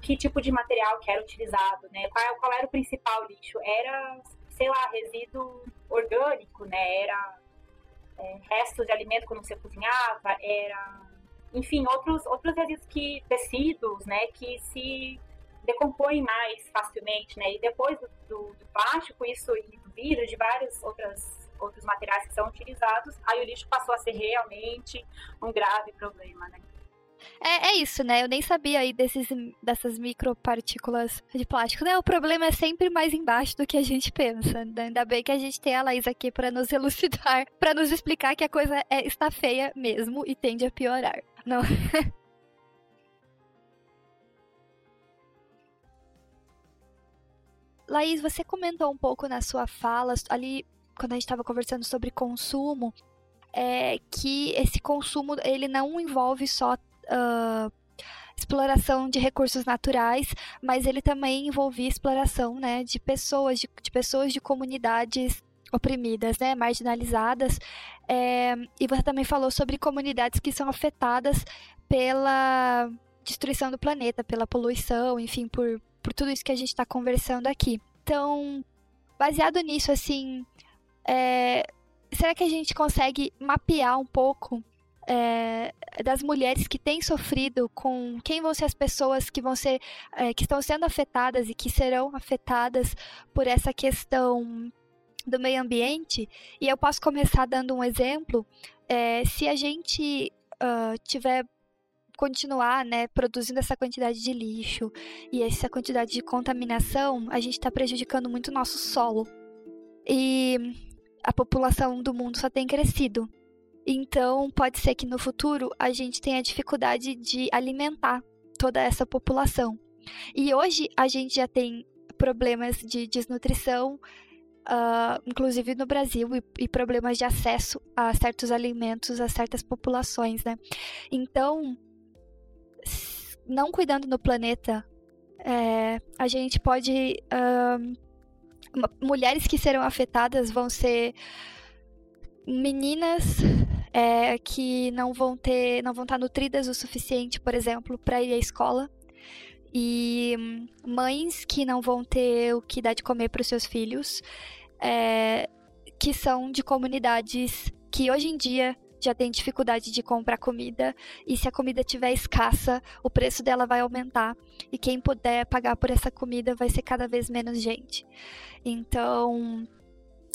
que tipo de material que era utilizado, né? Qual, qual era o principal lixo? Era, sei lá, resíduo orgânico, né? Era é, restos de alimento quando você cozinhava, era, enfim, outros, outros resíduos que, tecidos, né? Que se decompõem mais facilmente, né? E depois do, do, do plástico, isso e do vidro, de vários outras, outros materiais que são utilizados, aí o lixo passou a ser realmente um grave problema, né? É, é isso, né? Eu nem sabia aí desses, dessas micropartículas de plástico, né? O problema é sempre mais embaixo do que a gente pensa. Ainda bem que a gente tem a Laís aqui para nos elucidar, *laughs* para nos explicar que a coisa é, está feia mesmo e tende a piorar. Não. *laughs* Laís, você comentou um pouco na sua fala, ali quando a gente estava conversando sobre consumo, é, que esse consumo ele não envolve só uh, exploração de recursos naturais, mas ele também envolvia exploração né, de pessoas, de, de pessoas de comunidades oprimidas, né, marginalizadas. É, e você também falou sobre comunidades que são afetadas pela destruição do planeta, pela poluição, enfim, por, por tudo isso que a gente está conversando aqui. Então, baseado nisso, assim, é, será que a gente consegue mapear um pouco é, das mulheres que têm sofrido com quem vão ser as pessoas que vão ser é, que estão sendo afetadas e que serão afetadas por essa questão do meio ambiente e eu posso começar dando um exemplo é, se a gente uh, tiver continuar né, produzindo essa quantidade de lixo e essa quantidade de contaminação, a gente está prejudicando muito o nosso solo. E a população do mundo só tem crescido. Então, pode ser que no futuro a gente tenha dificuldade de alimentar toda essa população. E hoje a gente já tem problemas de desnutrição, uh, inclusive no Brasil, e, e, problemas de acesso a certos alimentos a certas populações, né? Então, não cuidando do planeta, é, a gente pode. Uh, mulheres que serão afetadas vão ser meninas é, que não vão ter, não vão estar nutridas o suficiente, por exemplo, para ir à escola. E mães que não vão ter o que dar de comer para os seus filhos, é, que são de comunidades que hoje em dia já tem dificuldade de comprar comida e se a comida tiver escassa, o preço dela vai aumentar e quem puder pagar por essa comida vai ser cada vez menos gente. Então,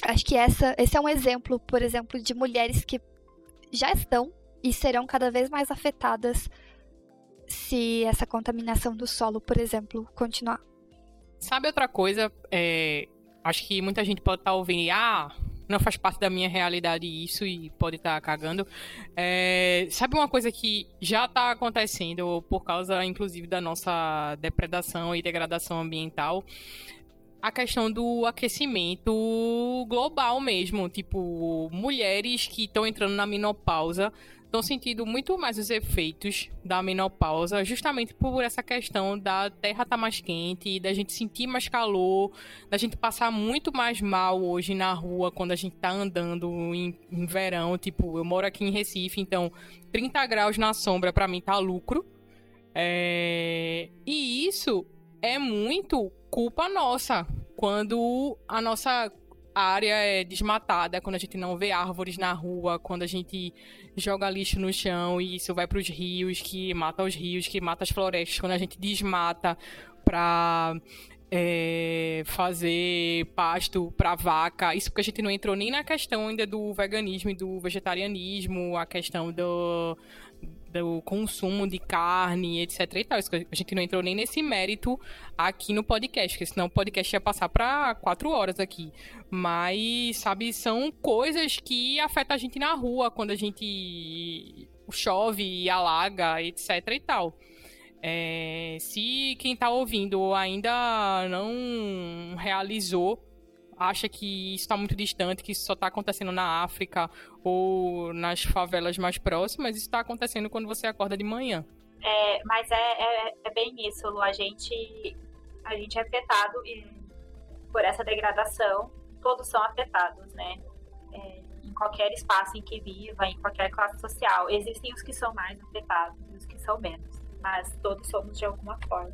acho que essa, esse é um exemplo, por exemplo, de mulheres que já estão e serão cada vez mais afetadas se essa contaminação do solo, por exemplo, continuar. Sabe outra coisa? É, acho que muita gente pode estar tá ouvindo, ah, não faz parte da minha realidade isso e pode estar tá cagando. É, sabe uma coisa que já está acontecendo por causa, inclusive, da nossa depredação e degradação ambiental? A questão do aquecimento global mesmo. Tipo, mulheres que estão entrando na menopausa estão sentindo muito mais os efeitos da menopausa, justamente por essa questão da terra estar tá mais quente, da gente sentir mais calor, da gente passar muito mais mal hoje na rua quando a gente tá andando em, em verão. Tipo, eu moro aqui em Recife, então 30 graus na sombra para mim tá lucro. É... E isso é muito culpa nossa. Quando a nossa área é desmatada, quando a gente não vê árvores na rua, quando a gente joga lixo no chão e isso vai para os rios, que mata os rios, que mata as florestas, quando a gente desmata para é, fazer pasto para vaca, isso porque a gente não entrou nem na questão ainda do veganismo e do vegetarianismo, a questão do do consumo de carne, etc e tal. A gente não entrou nem nesse mérito aqui no podcast, porque senão o podcast ia passar para quatro horas aqui. Mas, sabe, são coisas que afetam a gente na rua quando a gente chove alaga, etc e tal. É, se quem está ouvindo ainda não realizou acha que isso está muito distante, que isso só está acontecendo na África ou nas favelas mais próximas, isso está acontecendo quando você acorda de manhã. É, mas é, é, é, bem isso. A gente, a gente é afetado por essa degradação. Todos são afetados, né? É, em qualquer espaço em que viva, em qualquer classe social. Existem os que são mais afetados e os que são menos, mas todos somos de alguma forma.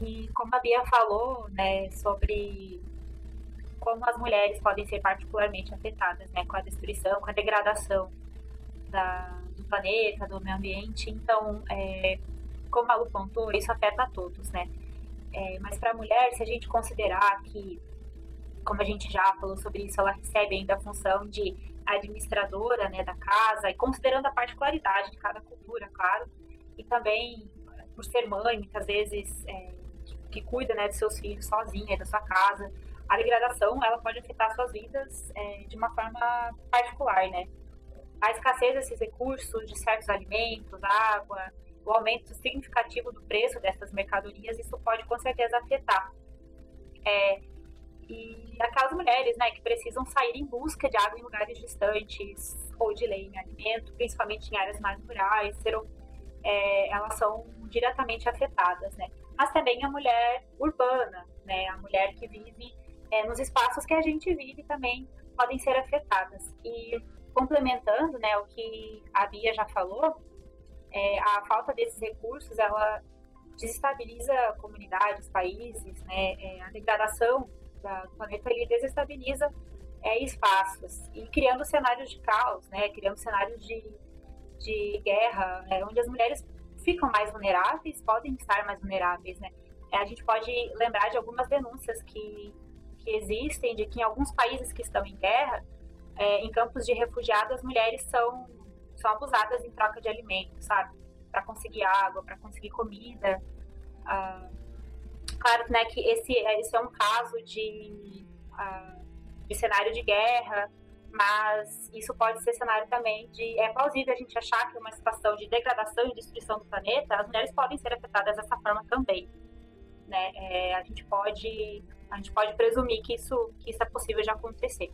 E como a Bia falou, né, sobre como as mulheres podem ser particularmente afetadas né, com a destruição, com a degradação da, do planeta, do meio ambiente. Então, é, como a Lu pontuou, isso afeta a todos, né? É, mas para a mulher, se a gente considerar que, como a gente já falou sobre isso, ela recebe ainda a função de administradora né, da casa, e considerando a particularidade de cada cultura, claro, e também por ser mãe, muitas vezes, é, que, que, cuida né, de seus filhos sozinha, da sua casa, a degradação ela pode afetar suas vidas é, de uma forma particular, né? A escassez desses recursos, de certos alimentos, água, o aumento significativo do preço dessas mercadorias, isso pode com certeza afetar. É, e aquelas mulheres, né, que precisam sair em busca de água em lugares distantes ou de lenha, alimento, principalmente em áreas mais rurais, serão, é, elas são diretamente afetadas, né? Mas também a mulher urbana, né, a mulher que vive é, nos espaços que a gente vive também podem ser afetadas. E complementando né, o que a Bia já falou, é, a falta desses recursos, ela desestabiliza comunidades, países, né, é, a degradação da, do planeta ele desestabiliza é, espaços e criando cenários de caos, né, criando cenários de, de guerra, é, onde as mulheres ficam mais vulneráveis, podem estar mais vulneráveis, né. É, a gente pode lembrar de algumas denúncias que que existem de que em alguns países que estão em guerra, é, em campos de refugiados, as mulheres são, são abusadas em troca de alimentos, sabe? Para conseguir água, para conseguir comida. Ah, claro né, que esse, esse é um caso de, ah, de cenário de guerra, mas isso pode ser cenário também de. É plausível a gente achar que uma situação de degradação e destruição do planeta, as mulheres podem ser afetadas dessa forma também. Né? É, a gente pode a gente pode presumir que isso, que isso é possível de acontecer.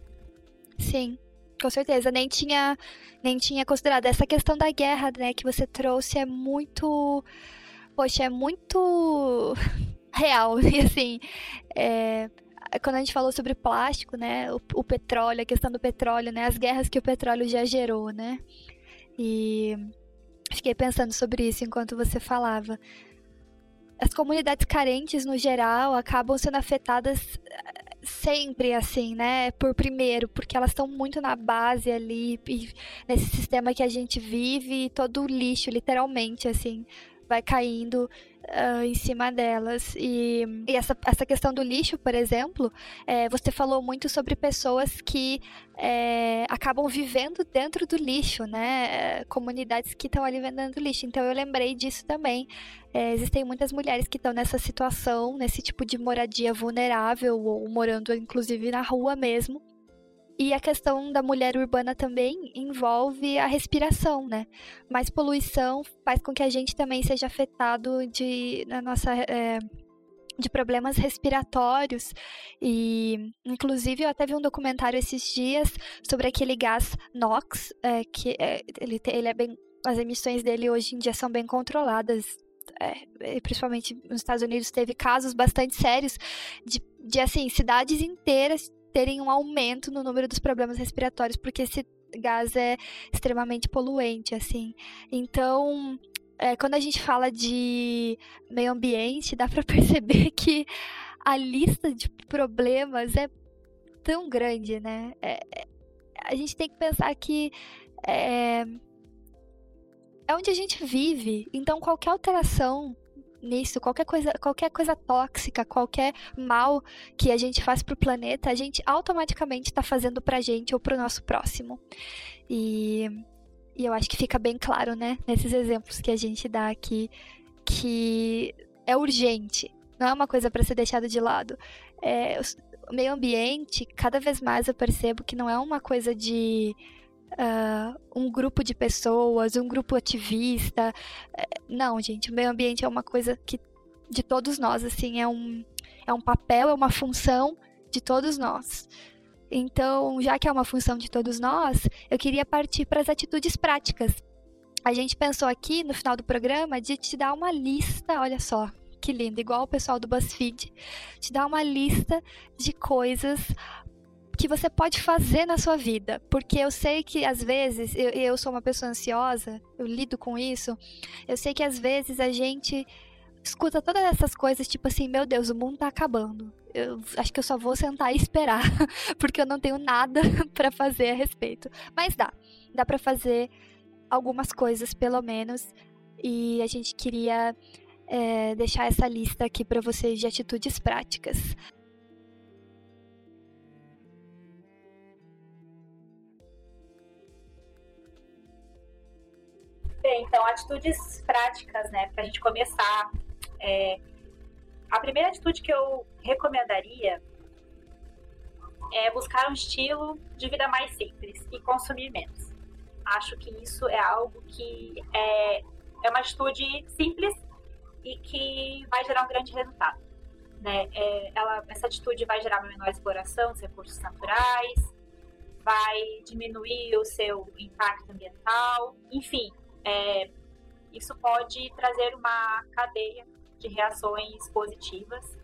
Sim, com certeza. Nem tinha, nem tinha considerado. Essa questão da guerra, né, que você trouxe é muito. Poxa, é muito *laughs* real. E assim. É quando a gente falou sobre plástico, né, o, o, petróleo, a questão do petróleo, né, as guerras que o petróleo já gerou, né, e fiquei pensando sobre isso enquanto você falava as comunidades carentes, no geral, acabam sendo afetadas eh, sempre assim, né? Por primeiro, porque elas estão muito na base ali, nesse sistema que a gente vive, todo o lixo, literalmente, assim, vai caindo uh, em cima delas. E, e, essa, essa questão do lixo, por exemplo, é, você falou muito sobre pessoas que é, acabam vivendo dentro do lixo, né? Comunidades que estão ali vendendo lixo. Então eu lembrei disso também. É, existem muitas mulheres que estão nessa situação, nesse tipo de moradia vulnerável, ou morando inclusive na rua mesmo. E a questão da mulher urbana também envolve a respiração, né? Mais poluição faz com que a gente também seja afetado de, na nossa. É, de problemas respiratórios e inclusive eu até vi um documentário esses dias sobre aquele gás NOx é, que é, ele, ele é bem as emissões dele hoje em dia são bem controladas é, principalmente nos Estados Unidos teve casos bastante sérios de, de assim cidades inteiras terem um aumento no número dos problemas respiratórios, porque esse gás é extremamente poluente, assim. Então, é, quando a gente fala de meio ambiente, dá *laughs* para perceber que a lista de problemas é tão grande, né? É, é, a gente tem que pensar que é, é onde a gente vive, então qualquer alteração nisso, qualquer coisa, qualquer coisa tóxica, qualquer mal que a gente faz pro planeta, a gente automaticamente está fazendo pra gente ou pro nosso próximo. E, e eu acho que fica bem claro, né, nesses exemplos que a gente dá aqui, que é urgente, não é uma coisa para ser deixada de lado. É, o meio ambiente, cada vez mais eu percebo que não é uma coisa de uh, um grupo de pessoas, um grupo ativista. É, não, gente, o meio ambiente é uma coisa que de todos nós, assim, é um, é um papel, é uma função de todos nós. Então, já que é uma função de todos nós, eu queria partir para as atitudes práticas. A gente pensou aqui no final do programa de te dar uma lista, olha só, que lindo, igual o pessoal do BuzzFeed, te dar uma lista de coisas que você pode fazer na sua vida. Porque eu sei que às vezes, eu, eu sou uma pessoa ansiosa, eu lido com isso. Eu sei que às vezes a gente escuta todas essas coisas, tipo assim, meu Deus, o mundo tá acabando. Eu acho que eu só vou sentar e esperar, *laughs* porque eu não tenho nada *laughs* para fazer a respeito. Mas dá, dá para fazer algumas coisas, pelo menos. E a gente queria é, deixar essa lista aqui para vocês de atitudes práticas. Bem, então, atitudes práticas, né, para a gente começar. É, a primeira atitude que eu recomendaria é buscar um estilo de vida mais simples e consumir menos. Acho que isso é algo que é, é uma atitude simples e que vai gerar um grande resultado. Né? É, ela, essa atitude vai gerar uma menor exploração dos recursos naturais, vai diminuir o seu impacto ambiental, enfim, é, isso pode trazer uma cadeia de reações positivas.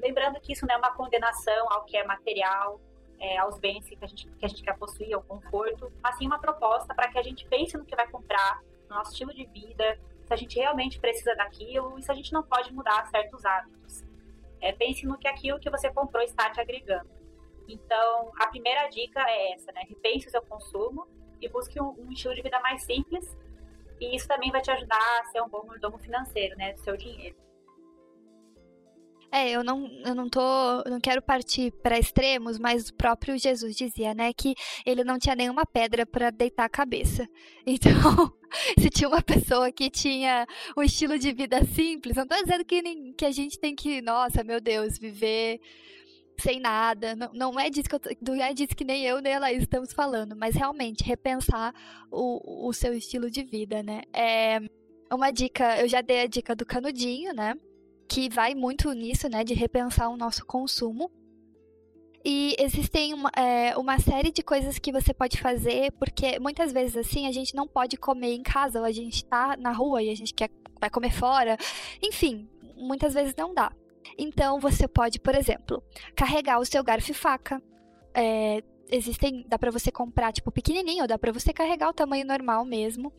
Lembrando que isso não é uma condenação ao que é material, é, aos bens que a, gente, que a gente quer possuir, ao conforto, mas sim uma proposta para que a gente pense no que vai comprar, no nosso estilo de vida, se a gente realmente precisa daquilo e se a gente não pode mudar certos hábitos. É, pense no que aquilo que você comprou está te agregando. Então, a primeira dica é essa, né? Repense o seu consumo e busque um, um estilo de vida mais simples. E isso também vai te ajudar a ser um bom mordomo financeiro, né? Do seu dinheiro. É, eu não, eu não tô, não quero partir para extremos, mas o próprio Jesus dizia, né, que ele não tinha nenhuma pedra para deitar a cabeça. *laughs* Então, se tinha uma pessoa que tinha um estilo de vida simples, não tô dizendo que, que a gente tem que, nossa, meu Deus, viver sem nada. Não, não é disso que eu, não é disso que nem eu nem a Laís estamos falando, mas realmente repensar o, o seu estilo de vida, né? É uma dica, eu já dei a dica do canudinho, né? que vai muito nisso, né, de repensar o nosso consumo. E existem uma, é, uma, série de coisas que você pode fazer, porque muitas vezes assim a gente não pode comer em casa, ou a gente tá na rua e a gente quer vai comer fora. Enfim, muitas vezes não dá. Então você pode, por exemplo, carregar o seu garfo e faca. É, existem, dá para você comprar tipo pequenininho, dá para você carregar o tamanho normal mesmo.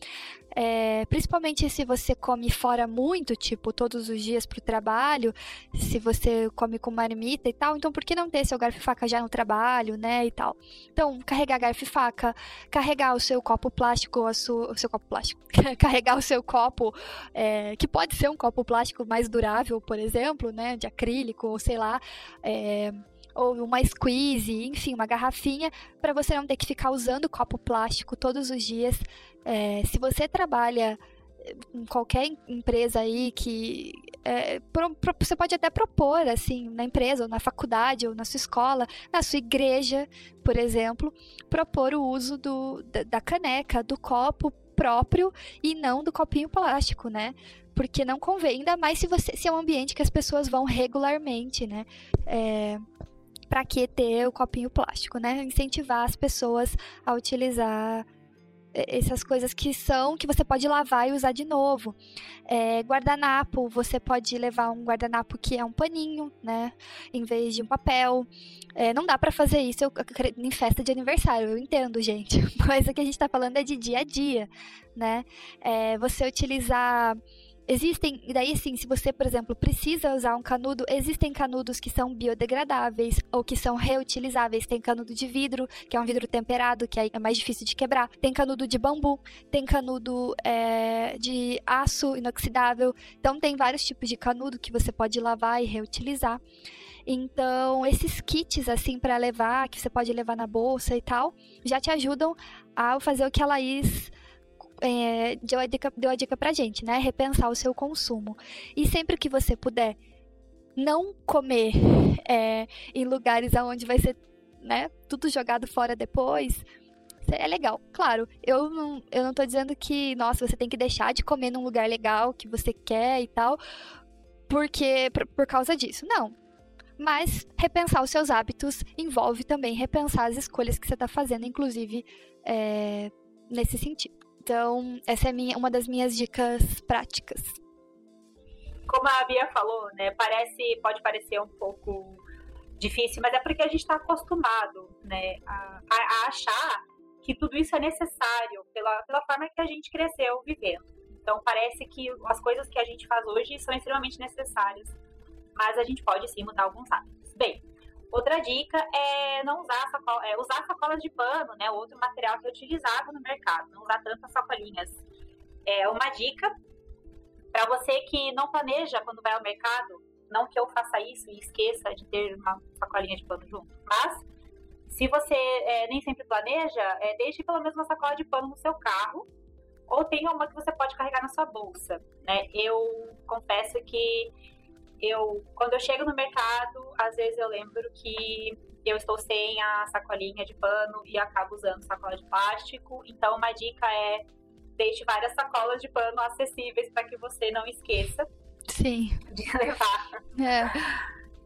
É, principalmente se você come fora muito, tipo todos os dias pro trabalho, se você come com marmita e tal, então por que não ter seu garfo e faca já no trabalho, né, e tal. Então, carregar garfo e faca, carregar o seu copo plástico, a sua, o seu copo plástico, *laughs* carregar o seu copo, é, que pode ser um copo plástico mais durável, por exemplo, né, de acrílico, ou sei lá, é, ou uma squeeze, enfim, uma garrafinha, para você não ter que ficar usando copo plástico todos os dias. É, se você trabalha em qualquer empresa aí que é, pro, pro, você pode até propor assim na empresa ou na faculdade ou na sua escola na sua igreja por exemplo propor o uso do, da, da caneca do copo próprio e não do copinho plástico né porque não convém ainda mais se você se é um ambiente que as pessoas vão regularmente né é, para que ter o copinho plástico, né? Incentivar as pessoas a utilizar essas coisas que são que você pode lavar e usar de novo. É, guardanapo, você pode levar um guardanapo que é um paninho, né, em vez de um papel. É, não dá para fazer isso em festa de aniversário, eu entendo, gente. *laughs* Mas o que a gente está falando é de dia a dia, né? É, você utilizar Existem, e daí sim, se você, por exemplo, precisa usar um canudo, existem canudos que são biodegradáveis ou que são reutilizáveis. Tem canudo de vidro, que é um vidro temperado, que é mais difícil de quebrar. Tem canudo de bambu, tem canudo é, de aço inoxidável. Então, tem vários tipos de canudo que você pode lavar e reutilizar. Então, esses kits, assim, para levar, que você pode levar na bolsa e tal, já te ajudam a fazer o que a Laís é, deu, a dica, deu a dica pra gente, né? Repensar o seu consumo. E sempre que você puder não comer é, em lugares onde vai ser né, tudo jogado fora depois, é legal. Claro, eu não, eu não tô dizendo que, nossa, você tem que deixar de comer num lugar legal que você quer e tal, porque por, por causa disso. Não. Mas repensar os seus hábitos envolve também repensar as escolhas que você está fazendo, inclusive é, nesse sentido. Então, essa é minha, uma das minhas dicas práticas. Como a Bia falou, né? Parece, pode parecer um pouco difícil, mas é porque a gente está acostumado, né, a, a, achar que tudo isso é necessário pela, pela forma que a gente cresceu vivendo. Então parece que as coisas que a gente faz hoje são extremamente necessárias, mas a gente pode sim mudar alguns hábitos. Bem, outra dica é não usar sacola, é usar sacolas de pano, né? Outro material que é utilizado no mercado, não usar tantas sacolinhas. É uma dica para você que não planeja quando vai ao mercado, não que eu faça isso e esqueça de ter uma sacolinha de pano junto, mas se você é, nem sempre planeja, é, deixe pelo menos uma sacola de pano no seu carro ou tenha uma que você pode carregar na sua bolsa, né? Eu confesso que eu, quando eu chego no mercado, às vezes eu lembro que eu estou sem a sacolinha de pano e acabo usando sacola de plástico. Então, uma dica é deixe várias sacolas de pano acessíveis para que você não esqueça Sim. de *laughs* levar. É.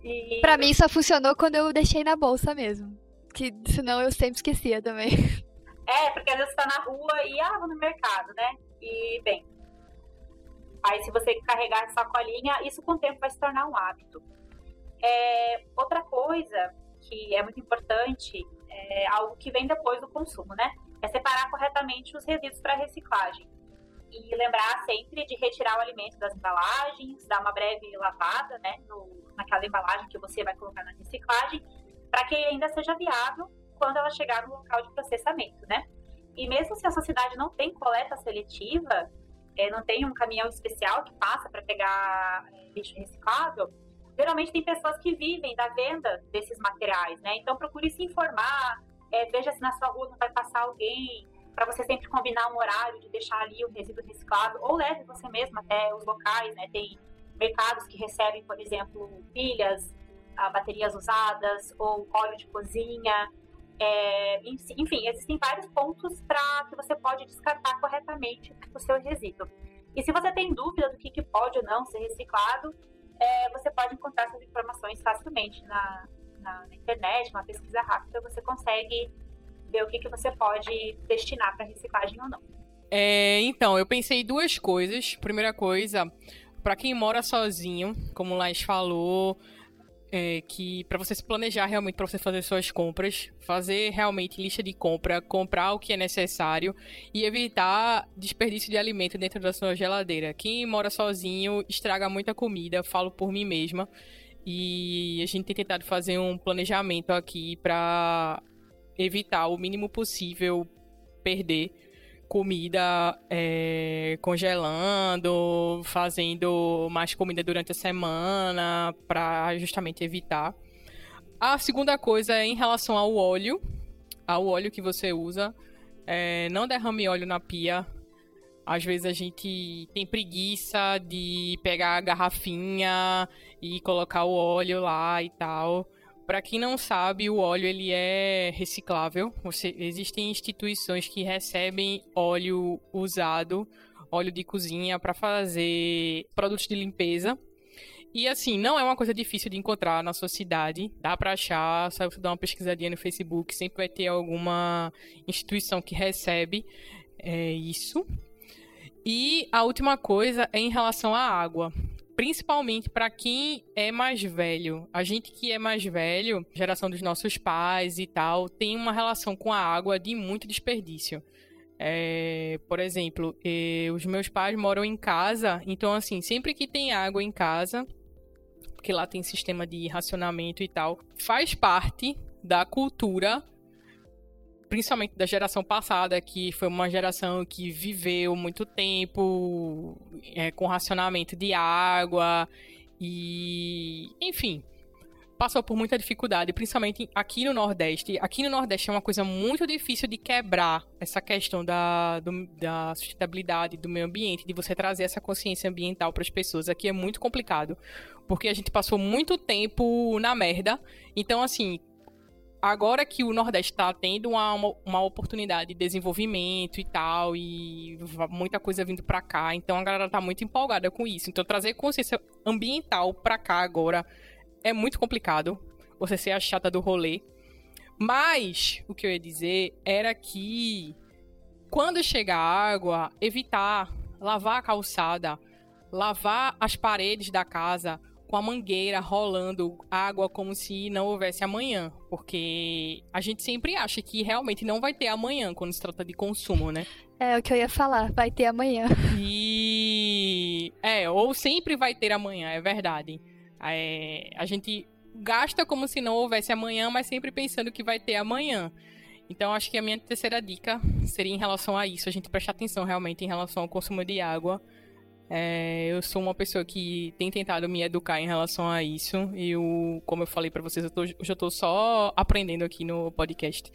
E... Pra mim só funcionou quando eu deixei na bolsa mesmo. Que senão eu sempre esquecia também. É, porque às vezes você tá na rua e, ah, vou no mercado, né? E, bem, aí se você carregar essa sacolinha, isso com o tempo vai se tornar um hábito. É, outra coisa que é muito importante, é algo que vem depois do consumo, né? É separar corretamente os resíduos para reciclagem. E lembrar sempre de retirar o alimento das embalagens, dar uma breve lavada, né, no, naquela embalagem que você vai colocar na reciclagem, para que ainda seja viável quando ela chegar no local de processamento, né? E mesmo se a sociedade não tem coleta seletiva, é, não tem um caminhão especial que passa para pegar é, lixo reciclável, geralmente tem pessoas que vivem da venda desses materiais, né? Então procure se informar, é, veja se na sua rua não vai passar alguém, para você sempre combinar um horário de deixar ali o resíduo reciclado, ou leve você mesmo até os locais, né? Tem mercados que recebem, por exemplo, pilhas, ah, baterias usadas ou óleo de cozinha. É, enfim, existem vários pontos para que você pode descartar corretamente o seu resíduo. E se você tem dúvida do que, que pode ou não ser reciclado, é, você pode encontrar essas informações facilmente na, na, na, internet, uma pesquisa rápida, você consegue ver o que, que você pode destinar para reciclagem ou não. É, então, eu pensei duas coisas. Primeira coisa, para quem mora sozinho, como o Laís falou, é que para você se planejar realmente para você fazer suas compras, fazer realmente lista de compra, comprar o que é necessário e evitar desperdício de alimento dentro da sua geladeira. Quem mora sozinho estraga muita comida, falo por mim mesma. E a gente tem tentado fazer um planejamento aqui para evitar o mínimo possível perder comida é, congelando, fazendo mais comida durante a semana para justamente evitar. A segunda coisa é em relação ao óleo, ao óleo que você usa. É, não derrame óleo na pia. Às vezes a gente tem preguiça de pegar a garrafinha e colocar o óleo lá e tal. Para quem não sabe, o óleo ele é reciclável. Você, existem instituições que recebem óleo usado, óleo de cozinha para fazer produtos de limpeza. E assim, não é uma coisa difícil de encontrar na sua cidade. Dá para achar, só você dar uma pesquisadinha no Facebook, sempre vai ter alguma instituição que recebe é, isso. E a última coisa é em relação à água principalmente para quem é mais velho. A gente que é mais velho, geração dos nossos pais e tal, tem uma relação com a água de muito desperdício. É, por exemplo, os meus pais moram em casa, então assim, sempre que tem água em casa, porque lá tem sistema de racionamento e tal, faz parte da cultura principalmente da geração passada, que foi uma geração que viveu muito tempo é, com racionamento de água e, enfim, passou por muita dificuldade, principalmente aqui no Nordeste. Aqui no Nordeste é uma coisa muito difícil de quebrar essa questão da, do, da sustentabilidade do meio ambiente, de você trazer essa consciência ambiental para as pessoas. Aqui é muito complicado, porque a gente passou muito tempo na merda. Então, assim, agora que o Nordeste está tendo uma, uma oportunidade de desenvolvimento e tal, e muita coisa vindo para cá, então a galera tá muito empolgada com isso. Então, trazer consciência ambiental para cá agora é muito complicado você ser a chata do rolê. Mas o que eu ia dizer era que quando chega a água, evitar lavar a calçada, lavar as paredes da casa com a mangueira rolando água como se não houvesse amanhã, porque a gente sempre acha que realmente não vai ter amanhã quando se trata de consumo, né? É o que eu ia falar, vai ter amanhã. E é, ou sempre vai ter amanhã, é verdade. É, a gente gasta como se não houvesse amanhã, mas sempre pensando que vai ter amanhã. Então, acho que a minha terceira dica seria em relação a isso, a gente prestar atenção realmente em relação ao consumo de água. É, eu sou uma pessoa que tem tentado me educar em relação a isso. E eu, como eu falei para vocês, eu, tô, eu já estou só aprendendo aqui no podcast.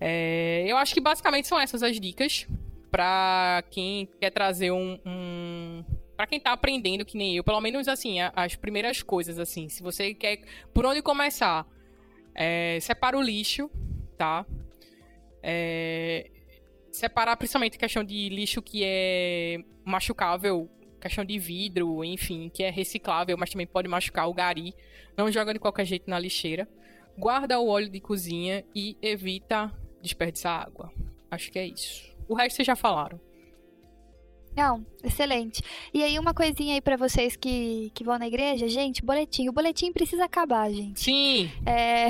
É, eu acho que basicamente são essas as dicas para quem quer trazer um, um para quem tá aprendendo que nem eu, pelo menos assim, as primeiras coisas assim, se você quer por onde começar, é, separa o lixo, tá? É, separar principalmente a questão de lixo que é machucável, questão de vidro, enfim, que é reciclável, mas também pode machucar o gari. Não joga de qualquer jeito na lixeira. Guarda o óleo de cozinha e evita desperdiçar água. Acho que é isso. O resto vocês já falaram. Não, excelente. E aí, uma coisinha aí para vocês que, que vão na igreja, gente, boletim. O boletim precisa acabar, gente. Sim! É.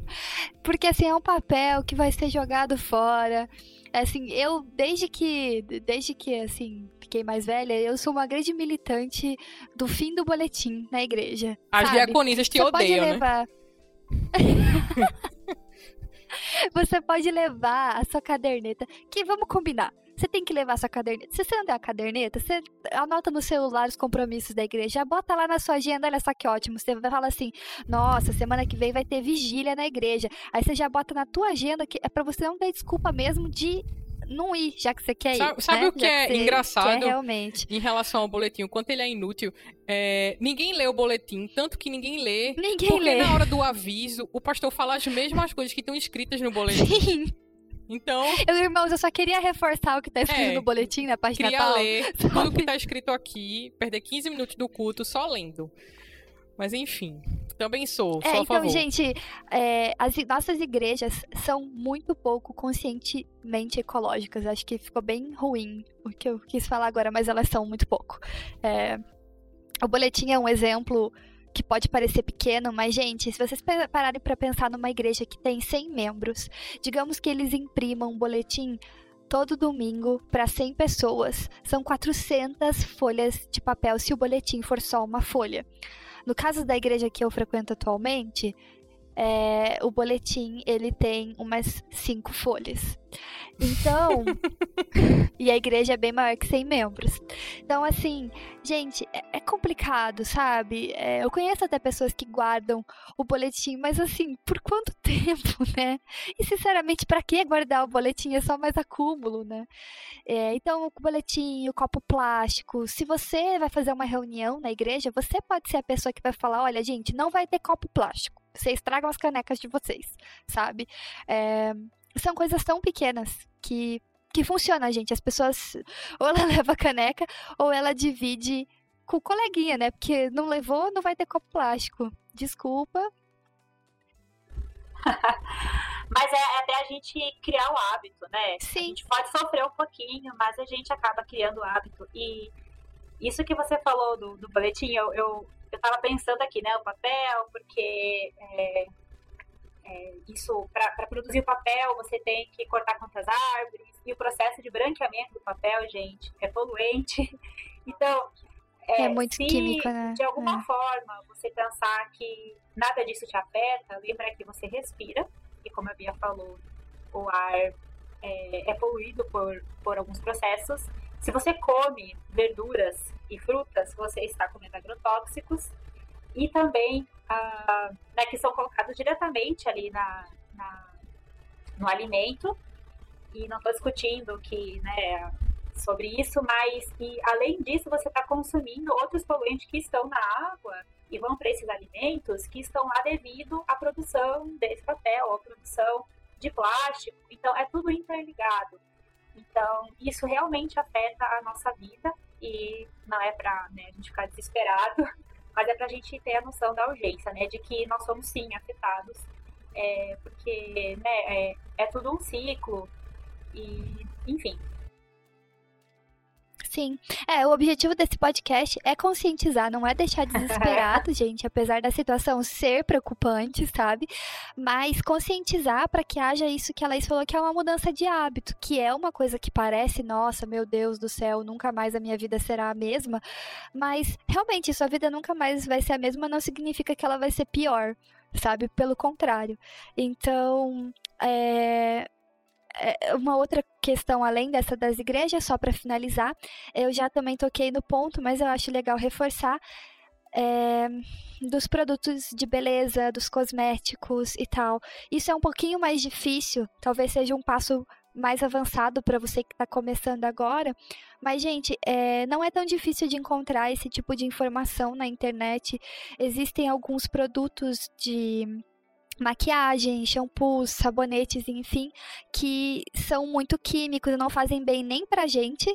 *laughs* Porque assim, é um papel que vai ser jogado fora. Assim, eu, desde que. Desde que, assim, fiquei mais velha, eu sou uma grande militante do fim do boletim na igreja. As sabe? diaconisas te Você odeiam, pode levar... né? *laughs* Você pode levar a sua caderneta. Que vamos combinar. Você tem que levar sua caderneta. Se você não der a caderneta, você anota no celular os compromissos da igreja, bota lá na sua agenda, olha só que ótimo. Você vai falar assim: "Nossa, semana que vem vai ter vigília na igreja". Aí você já bota na tua agenda que é para você não ter desculpa mesmo de não ir, já que você quer ir. Sabe, né? o que Já é você engraçado quer realmente. em relação ao boletim? O quanto ele é inútil. É, ninguém lê o boletim, tanto que ninguém lê. Ninguém Porque lê. na hora do aviso, o pastor fala as mesmas coisas que estão escritas no boletim. *laughs* Sim. Então, Eu, irmãos, eu só queria reforçar o que tá escrito É, no boletim, na página queria tal. ler *laughs* tudo que tá escrito aqui, perder 15 minutos do culto só lendo. Mas enfim, também sou, É, sou então, favor. gente, é, as nossas igrejas são muito pouco conscientemente ecológicas. Acho que ficou bem ruim o que eu quis falar agora, mas elas são muito pouco. É, o boletim é um exemplo que pode parecer pequeno, mas, gente, se vocês pa- pararem para pensar numa igreja que tem 100 membros, digamos que eles imprimam um boletim todo domingo para 100 pessoas. São 400 folhas de papel se o boletim for só uma folha. No caso da igreja que eu frequento atualmente, é, o boletim ele tem umas cinco folhas. Então, *laughs* e a igreja é bem maior que 100 membros. Então, assim, gente, é, é complicado, sabe? É, eu conheço até pessoas que guardam o boletim, mas assim, por quanto *laughs* tempo, né? E sinceramente, para que guardar o boletim? É só mais acúmulo, né? É, então, o boletim, o copo plástico. Se você vai fazer uma reunião na igreja, você pode ser a pessoa que vai falar: olha, gente, não vai ter copo plástico. Vocês tragam as canecas de vocês, sabe? É, são coisas tão pequenas que, que funcionam, gente. As pessoas, ou ela *laughs* leva a caneca, ou ela divide com o coleguinha, né? Porque não levou, não vai ter copo plástico. Desculpa. *laughs* Mas é até a gente criar o hábito, né? A Sim. gente pode sofrer um pouquinho, mas a gente acaba criando o hábito. E isso que você falou do, do boletim, eu, eu, eu tava pensando aqui, né? O papel, porque é, é, isso, para produzir o papel, você tem que cortar quantas árvores, e o processo de branqueamento do papel, gente, é poluente. *laughs* Então, É muito se químico, né? de alguma É. forma você pensar que nada disso te afeta, lembra que você respira, e como a Bia falou, o ar é, é poluído por, por alguns processos. Se você come verduras e frutas, você está comendo agrotóxicos. E também uh, né, que são colocados diretamente ali na, na no alimento. E não estou discutindo que, né, sobre isso, mas que além disso você está consumindo outros poluentes que estão na água e vão para esses alimentos que estão lá devido à produção desse papel, à produção de plástico. Então é tudo interligado. Então isso realmente afeta a nossa vida e não é para né, a gente ficar desesperado, *laughs* mas é para a gente ter a noção da urgência, né, de que nós somos sim afetados, é, porque né, é, é tudo um ciclo e enfim Sim. É, o objetivo desse podcast é conscientizar, não é deixar desesperado, *laughs* gente, apesar da situação ser preocupante, sabe? Mas conscientizar para que haja isso que a Laís falou, que é uma mudança de hábito, que é uma coisa que parece, nossa, meu Deus do céu, nunca mais a minha vida será a mesma. Mas realmente, sua vida nunca mais vai ser a mesma, não significa que ela vai ser pior sabe? Pelo contrário. Então, é, é, uma outra questão além dessa das igrejas, só para finalizar, eu já também toquei no ponto, mas eu acho legal reforçar. É, dos produtos de beleza, dos cosméticos e tal. Isso é um pouquinho mais difícil, talvez seja um passo mais avançado para você que está começando agora. Mas, gente, é, não é tão difícil de encontrar esse tipo de informação na internet. Existem alguns produtos de maquiagem, shampoos, sabonetes, enfim, que são muito químicos e não fazem bem nem pra gente,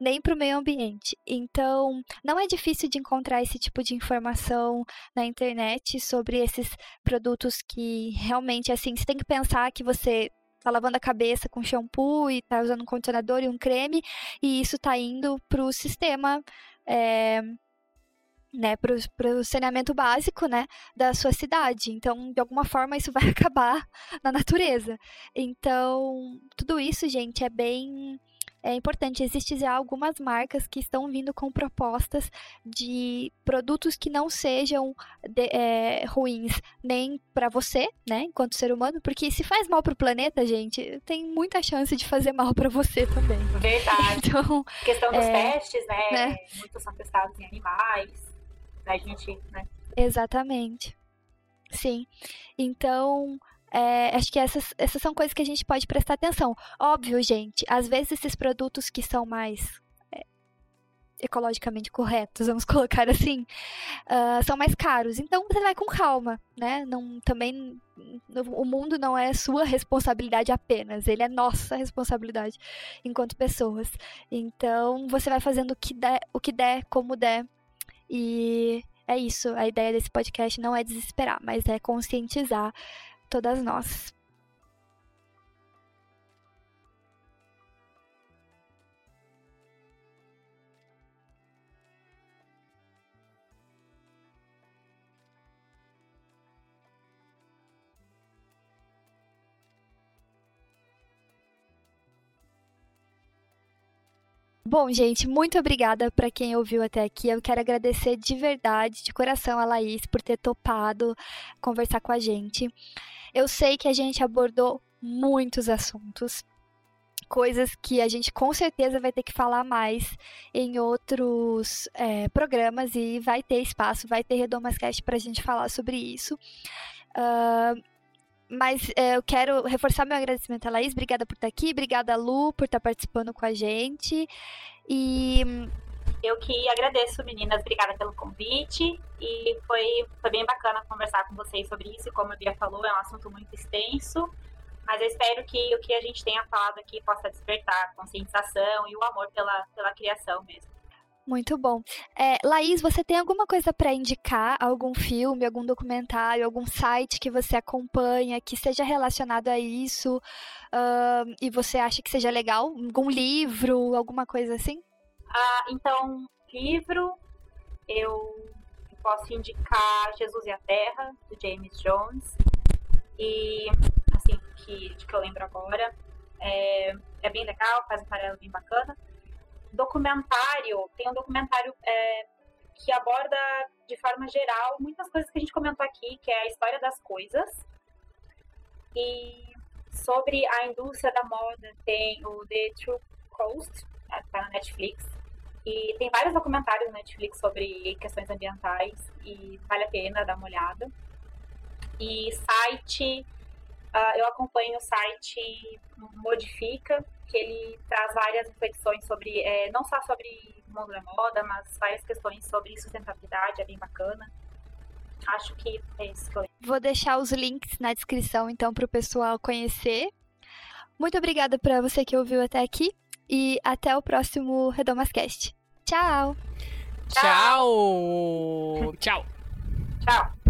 nem para o meio ambiente. Então, não é difícil de encontrar esse tipo de informação na internet sobre esses produtos que realmente, assim, você tem que pensar que você tá lavando a cabeça com shampoo e tá usando um condicionador e um creme, e isso tá indo para o sistema é, né, para o saneamento básico, né, da sua cidade. Então, de alguma forma, isso *laughs* vai acabar na natureza. Então, tudo isso, gente, é bem é importante. Existem já algumas marcas que estão vindo com propostas de produtos que não sejam de, é, ruins nem para você, né, enquanto ser humano, porque se faz mal para o planeta, gente, tem muita chance de fazer mal para você também. Verdade. *laughs* Então, a questão dos é, testes, né, né? Muitos são testados em animais gente, né? Exatamente. Sim. Então, é, acho que essas, essas são coisas que a gente pode prestar atenção. Óbvio, gente, às vezes esses produtos que são mais é, ecologicamente corretos, *laughs* vamos colocar assim, uh, são mais caros. Então você vai com calma, né? Não, também o mundo não é sua responsabilidade apenas, ele é nossa responsabilidade enquanto pessoas. Então você vai fazendo o que der, o que der, como der e é isso. A ideia desse podcast não é desesperar, mas é conscientizar todas nós. Bom, gente, muito obrigada para quem ouviu até aqui. Eu quero agradecer de verdade, de coração, a Laís por ter topado conversar com a gente. Eu sei que a gente abordou muitos assuntos, coisas que a gente com certeza vai ter que falar mais em outros é, programas e vai ter espaço, vai ter Redomascast para a gente falar sobre isso. Uh, mas é, eu quero reforçar meu agradecimento a Laís. Obrigada por estar aqui. Obrigada, Lu, por estar participando com a gente. E. Eu que agradeço, meninas. Obrigada pelo convite. E foi, foi bem bacana conversar com vocês sobre isso. Como a Bia falou, é um assunto muito extenso. Mas eu espero que o que a gente tenha falado aqui possa despertar a conscientização e o amor pela, pela criação mesmo. Muito bom. É, Laís, você tem alguma coisa para indicar? Algum filme, algum documentário, algum site que você acompanha que seja relacionado a isso uh, e você acha que seja legal? Algum livro, alguma coisa assim? Ah, então, livro, eu posso indicar Jesus e a Terra, do James Jones. E, assim, que, que eu lembro agora, é, é bem legal, faz um paralelo bem bacana documentário, tem um documentário é, que aborda de forma geral muitas coisas que a gente comentou aqui, que é a história das coisas. E sobre a indústria da moda tem o The True Cost, tá na Netflix. E tem vários documentários na Netflix sobre questões ambientais e vale a pena dar uma olhada. E site, uh, eu acompanho o site Modifica, que ele traz várias reflexões sobre, é, não só sobre o mundo da moda, mas várias questões sobre sustentabilidade, é bem bacana. Acho que é isso que eu Vou deixar os links na descrição, então, para o pessoal conhecer. Muito obrigada para você que ouviu até aqui e até o próximo Redomascast. Tchau! Tchau! Tchau! Tchau!